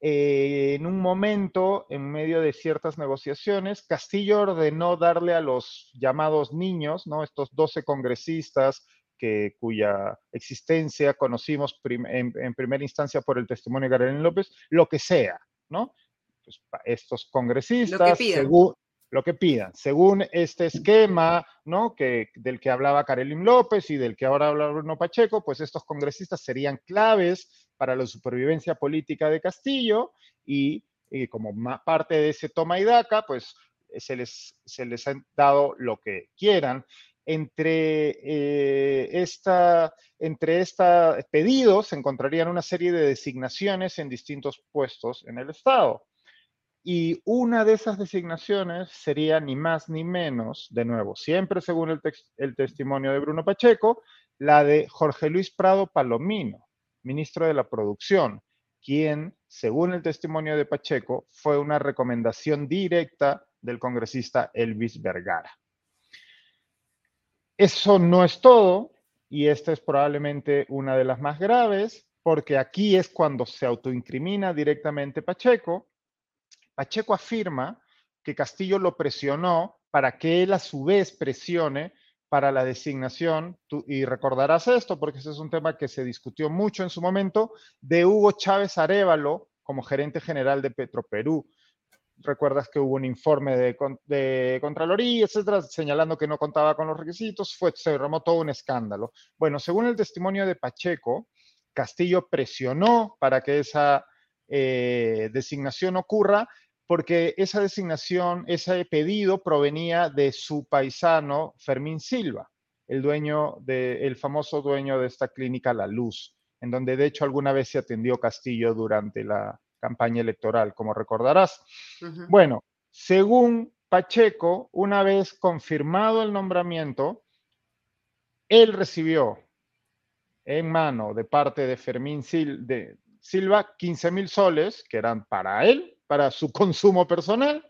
eh, en un momento, en medio de ciertas negociaciones, Castillo ordenó darle a los llamados niños, ¿no? estos 12 congresistas cuya existencia conocimos en, primera instancia por el testimonio de Karen López, lo que sea, ¿no? Pues, estos congresistas, que, según, lo que pidan, según este esquema, ¿no? Que, del que hablaba Karelim López y del que ahora habla Bruno Pacheco, pues estos congresistas serían claves para la supervivencia política de Castillo y, como parte de ese toma y daca, pues se les, se les ha dado lo que quieran entre, eh, esta, entre esta pedidos se encontrarían una serie de designaciones en distintos puestos en el Estado. Y una de esas designaciones sería ni más ni menos, de nuevo, siempre según el, testimonio de Bruno Pacheco, la de Jorge Luis Prado Palomino, ministro de la Producción, quien, según el testimonio de Pacheco, fue una recomendación directa del congresista Elvis Vergara. Eso no es todo, y esta es probablemente una de las más graves, porque aquí es cuando se autoincrimina directamente Pacheco. Pacheco afirma que Castillo lo presionó para que él a su vez presione para la designación, y recordarás esto porque ese es un tema que se discutió mucho en su momento, de Hugo Chávez Arevalo como gerente general de Petroperú. recuerdas que hubo un informe de, de, Contraloría, etcétera, señalando que no contaba con los requisitos, fue, se derramó todo un escándalo. Bueno, según el testimonio de Pacheco, Castillo presionó para que esa eh, designación ocurra porque esa designación, ese pedido provenía de su paisano Fermín Silva, el dueño de, el famoso dueño de esta clínica La Luz, en donde de hecho alguna vez se atendió Castillo durante la campaña electoral, como recordarás. Bueno, según Pacheco, una vez confirmado el nombramiento, él recibió en mano de parte de Fermín de Silva 15 mil soles, que eran para él, para su consumo personal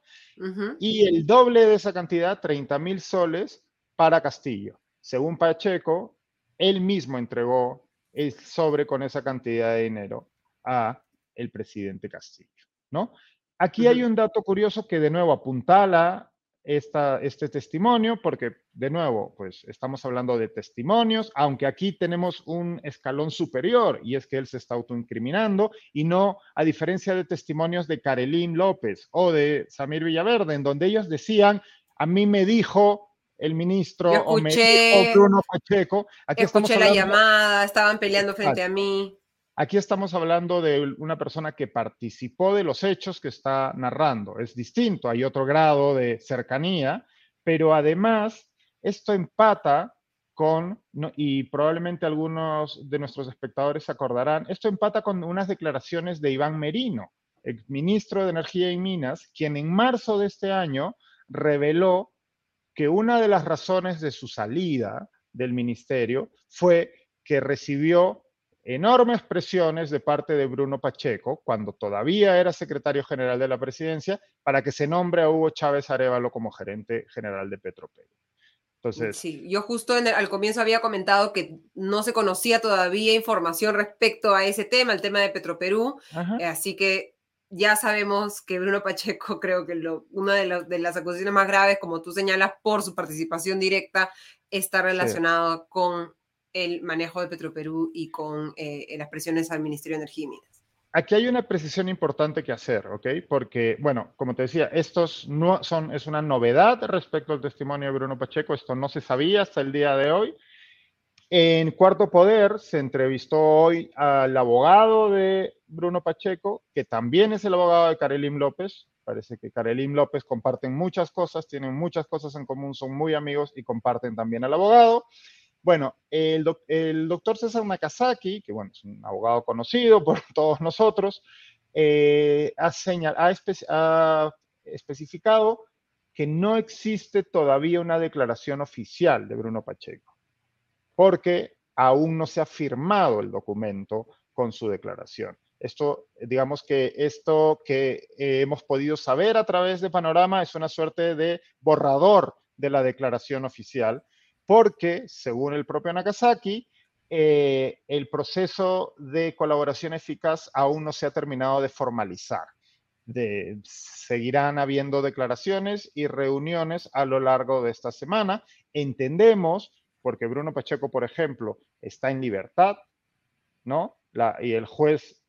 y el doble de esa cantidad, 30 mil soles, para Castillo. Según Pacheco, él mismo entregó el sobre con esa cantidad de dinero a el presidente Castillo, ¿no? Aquí hay un dato curioso que de nuevo apuntala este testimonio, porque de nuevo, pues estamos hablando de testimonios, aunque aquí tenemos un escalón superior y es que él se está autoincriminando y no a diferencia de testimonios de Carolín López o de Samir Villaverde, en donde ellos decían, a mí me dijo el ministro o, me, Bruno Pacheco. Aquí escuché la llamada, estaban peleando frente a mí. Aquí estamos hablando de una persona que participó de los hechos que está narrando. Es distinto, hay otro grado de cercanía, pero además esto empata con, y probablemente algunos de nuestros espectadores acordarán, esto empata con unas declaraciones de Iván Merino, el ministro de Energía y Minas, quien en marzo de este año reveló que una de las razones de su salida del ministerio fue que recibió enormes presiones de parte de Bruno Pacheco, cuando todavía era secretario general de la presidencia, para que se nombre a Hugo Chávez Arevalo como gerente general de Petroperú. Entonces, sí, yo justo al comienzo había comentado que no se conocía todavía información respecto a ese tema, el tema de Petroperú, eh, así que ya sabemos que Bruno Pacheco, [laughs] creo que lo, una de, de, las acusaciones más graves, como tú señalas, por su participación directa, está relacionada con el manejo de Petroperú y con eh, las presiones al Ministerio de Energía. Aquí hay una precisión importante que hacer, ¿ok? Porque, bueno, como te decía, estos no son, es una novedad respecto al testimonio de Bruno Pacheco, esto no se sabía hasta el día de hoy. En Cuarto Poder se entrevistó hoy al abogado de Bruno Pacheco, que también es el abogado de Karelim López. Parece que Karelim López comparten muchas cosas, tienen muchas cosas en común, son muy amigos y comparten también al abogado. Bueno, el, doctor César Nakazaki, que bueno, es un abogado conocido por [laughs] todos nosotros, eh, ha, ha, especificado que no existe todavía una declaración oficial de Bruno Pacheco, porque aún no se ha firmado el documento con su declaración. Esto, digamos que esto que hemos podido saber a través de Panorama es una suerte de borrador de la declaración oficial porque, según el propio Nagasaki, eh, el proceso de colaboración eficaz aún no se ha terminado de formalizar. seguirán habiendo declaraciones y reuniones a lo largo de esta semana. Entendemos, porque Bruno Pacheco, por ejemplo, está en libertad, ¿no? y el juez,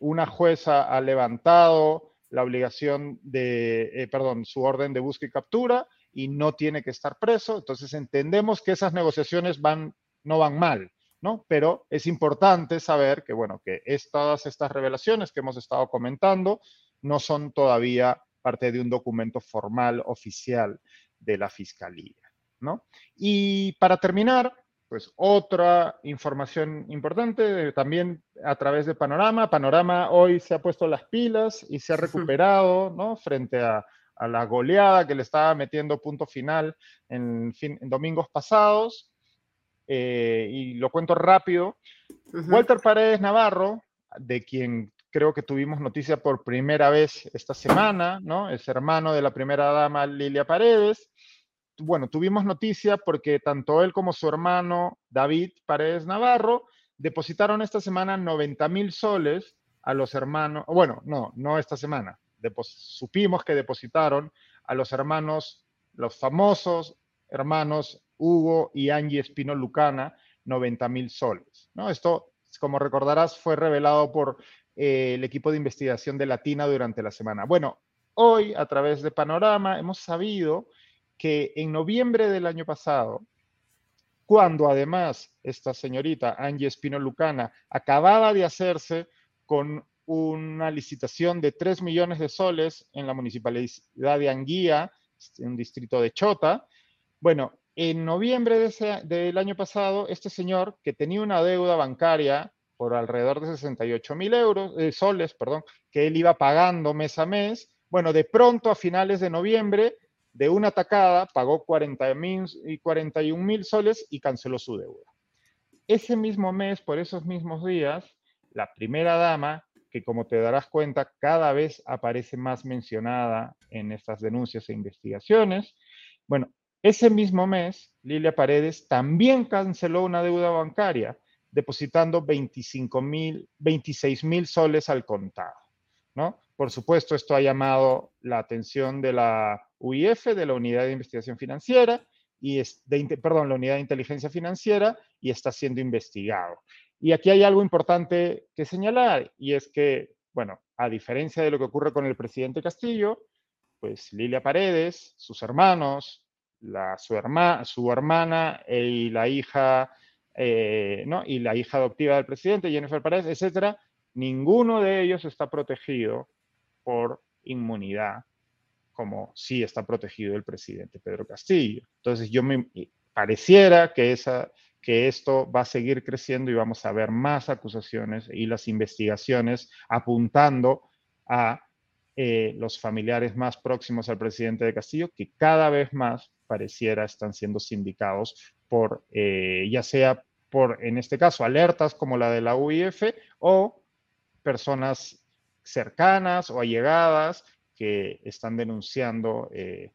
una jueza ha levantado la obligación de, eh, perdón, su orden de búsqueda y captura y no tiene que estar preso. Entonces entendemos que esas negociaciones van, no van mal, ¿no? Pero es importante saber que, bueno, que todas estas revelaciones que hemos estado comentando no son todavía parte de un documento formal oficial de la Fiscalía, ¿no? Y para terminar, pues otra información importante también a través de Panorama. Panorama hoy se ha puesto las pilas y se ha recuperado, ¿no? Frente a a la goleada que le estaba metiendo punto final en, domingos pasados. Eh, y lo cuento rápido. Walter Paredes Navarro, de quien creo que tuvimos noticia por primera vez esta semana, ¿no? Es hermano de la primera dama Lilia Paredes. Bueno, tuvimos noticia porque tanto él como su hermano David Paredes Navarro depositaron esta semana 90 mil soles a los hermanos, bueno, no, no esta semana, supimos que depositaron a los hermanos, los famosos hermanos Hugo y Angie Espino Lucana, 90 mil soles. ¿no? Esto, como recordarás, fue revelado por eh, el equipo de investigación de Latina durante la semana. Bueno, hoy, a través de Panorama, hemos sabido que en noviembre del año pasado, cuando además esta señorita Angie Espino Lucana acababa de hacerse con una licitación de 3 millones de soles en la municipalidad de Anguía, un distrito de Chota. Bueno, en noviembre de del año pasado, este señor que tenía una deuda bancaria por alrededor de 68 mil euros, eh, soles, perdón, que él iba pagando mes a mes, bueno, de pronto a finales de noviembre, de una tacada, pagó 40 mil y 41 mil soles y canceló su deuda. Ese mismo mes, por esos mismos días, la primera dama que como te darás cuenta, cada vez aparece más mencionada en estas denuncias e investigaciones. Bueno, ese mismo mes, Lilia Paredes también canceló una deuda bancaria, depositando 25 mil, 26 mil soles al contado. ¿no? Por supuesto, esto ha llamado la atención de la UIF, de la Unidad de Investigación Financiera, y es perdón, la Unidad de Inteligencia Financiera, y está siendo investigado. Y aquí hay algo importante que señalar, y es que, bueno, a diferencia de lo que ocurre con el presidente Castillo, pues Lilia Paredes, sus hermanos, la, su, su hermana y la hija, eh, ¿no? Y la hija adoptiva del presidente, Jennifer Paredes, etcétera, ninguno de ellos está protegido por inmunidad, como sí está protegido el presidente Pedro Castillo. Entonces, yo me pareciera que esa que esto va a seguir creciendo y vamos a ver más acusaciones y las investigaciones apuntando a eh, los familiares más próximos al presidente de Castillo, que cada vez más pareciera están siendo sindicados por, eh, ya sea por, en este caso, alertas como la de la UIF o personas cercanas o allegadas que están denunciando eh,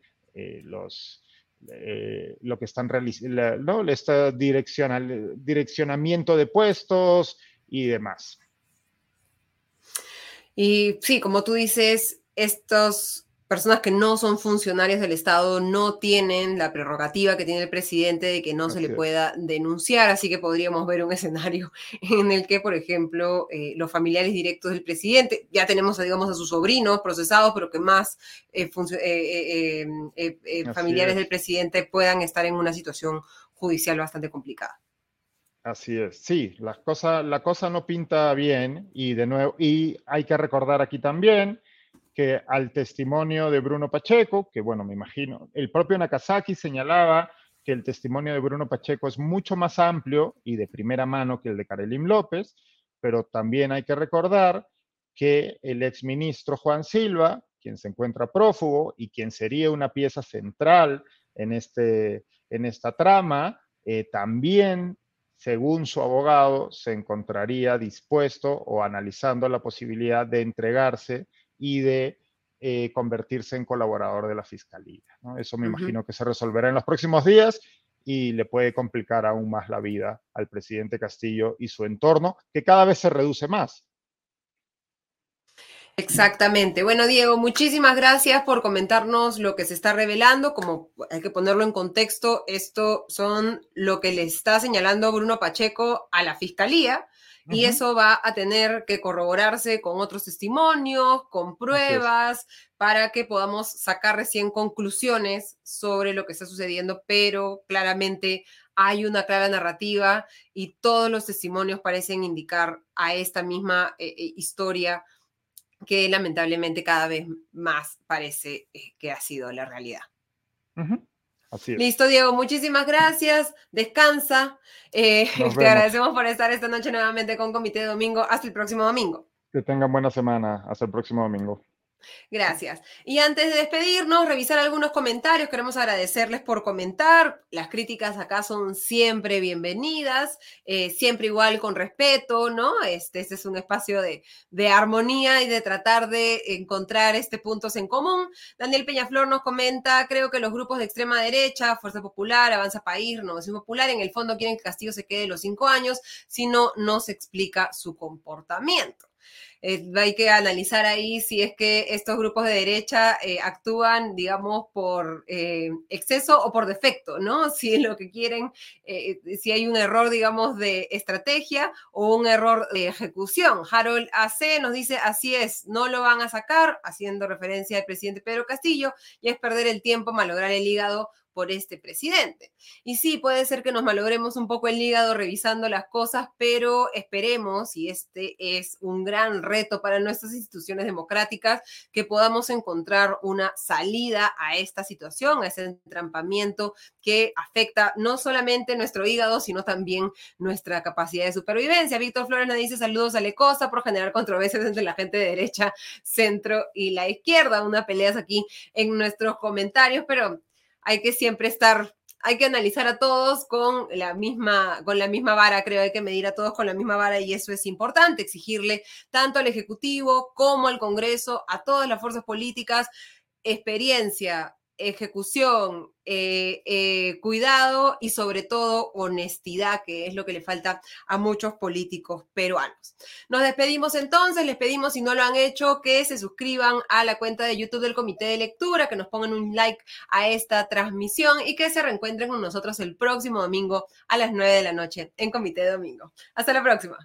los, eh, lo que están realizando, ¿no? este direccionamiento de puestos y demás. Y sí, como tú dices, estos personas que no son funcionarios del Estado no tienen la prerrogativa que tiene el presidente de que no se le pueda denunciar, así que podríamos ver un escenario [laughs] en el que, por ejemplo, eh, los familiares directos del presidente, ya tenemos, digamos, a sus sobrinos procesados, pero que más eh, eh, familiares del presidente puedan estar en una situación judicial bastante complicada. Así es, sí, la cosa, la cosa no pinta bien y de nuevo, y hay que recordar aquí también que al testimonio de Bruno Pacheco, que bueno, me imagino, el propio Nakazaki señalaba que el testimonio de Bruno Pacheco es mucho más amplio y de primera mano que el de Karelim López, pero también hay que recordar que el exministro Juan Silva, quien se encuentra prófugo y quien sería una pieza central en, este, en esta trama, eh, también, según su abogado, se encontraría dispuesto o analizando la posibilidad de entregarse y de eh, convertirse en colaborador de la fiscalía. Eso me imagino que se resolverá en los próximos días y le puede complicar aún más la vida al presidente Castillo y su entorno, que cada vez se reduce más. Exactamente. Bueno, Diego, muchísimas gracias por comentarnos lo que se está revelando. Como hay que ponerlo en contexto, esto son lo que le está señalando Bruno Pacheco a la fiscalía y eso va a tener que corroborarse con otros testimonios, con pruebas, para que podamos sacar recién conclusiones sobre lo que está sucediendo, pero claramente hay una clara narrativa y todos los testimonios parecen indicar a esta misma eh, eh, historia que lamentablemente cada vez más parece eh, que ha sido la realidad. Listo, Diego, muchísimas gracias. Descansa. Eh, [laughs] te agradecemos por estar esta noche nuevamente con Comité de Domingo. Hasta el próximo domingo. Que tengan buena semana. Hasta el próximo domingo. Gracias. Y antes de despedirnos, revisar algunos comentarios. Queremos agradecerles por comentar. Las críticas acá son siempre bienvenidas, eh, siempre igual con respeto, ¿no? Este, este es un espacio de, de, armonía y de tratar de encontrar este puntos en común. Daniel Peñaflor nos comenta, creo que los grupos de extrema derecha, Fuerza Popular, Avanza País, Renovación Popular, en el fondo quieren que Castillo se quede los cinco años, si no, no se explica su comportamiento. Eh, hay que analizar ahí si es que estos grupos de derecha eh, actúan, digamos, por eh, exceso o por defecto, ¿no? [laughs] Si es lo que quieren, si hay un error, digamos, de estrategia o un error de ejecución. Harold AC nos dice, así es, no lo van a sacar, haciendo referencia al presidente Pedro Castillo, y es perder el tiempo, malograr el hígado por este presidente. Y sí, puede ser que nos malogremos un poco el hígado revisando las cosas, pero esperemos, y este es un gran reto para nuestras instituciones democráticas, que podamos encontrar una salida a esta situación, a ese entrampamiento que afecta no solamente nuestro hígado, sino también nuestra capacidad de supervivencia. Víctor Flores nos dice saludos a Lecosa por generar controversias entre la gente de derecha, centro y la izquierda. Una peleas aquí en nuestros comentarios, pero hay que siempre estar, hay que analizar a todos con la misma, con la misma vara, creo, hay que medir a todos con la misma vara y eso es importante, exigirle tanto al Ejecutivo como al Congreso, a todas las fuerzas políticas, experiencia, ejecución, eh, eh, cuidado y sobre todo honestidad, que es lo que le falta a muchos políticos peruanos. Nos despedimos entonces, les pedimos si no lo han hecho que se suscriban a la cuenta de YouTube del Comité de Lectura, que nos pongan un like a esta transmisión y que se reencuentren con nosotros el próximo domingo a las 9 de la noche en Comité de Domingo. Hasta la próxima.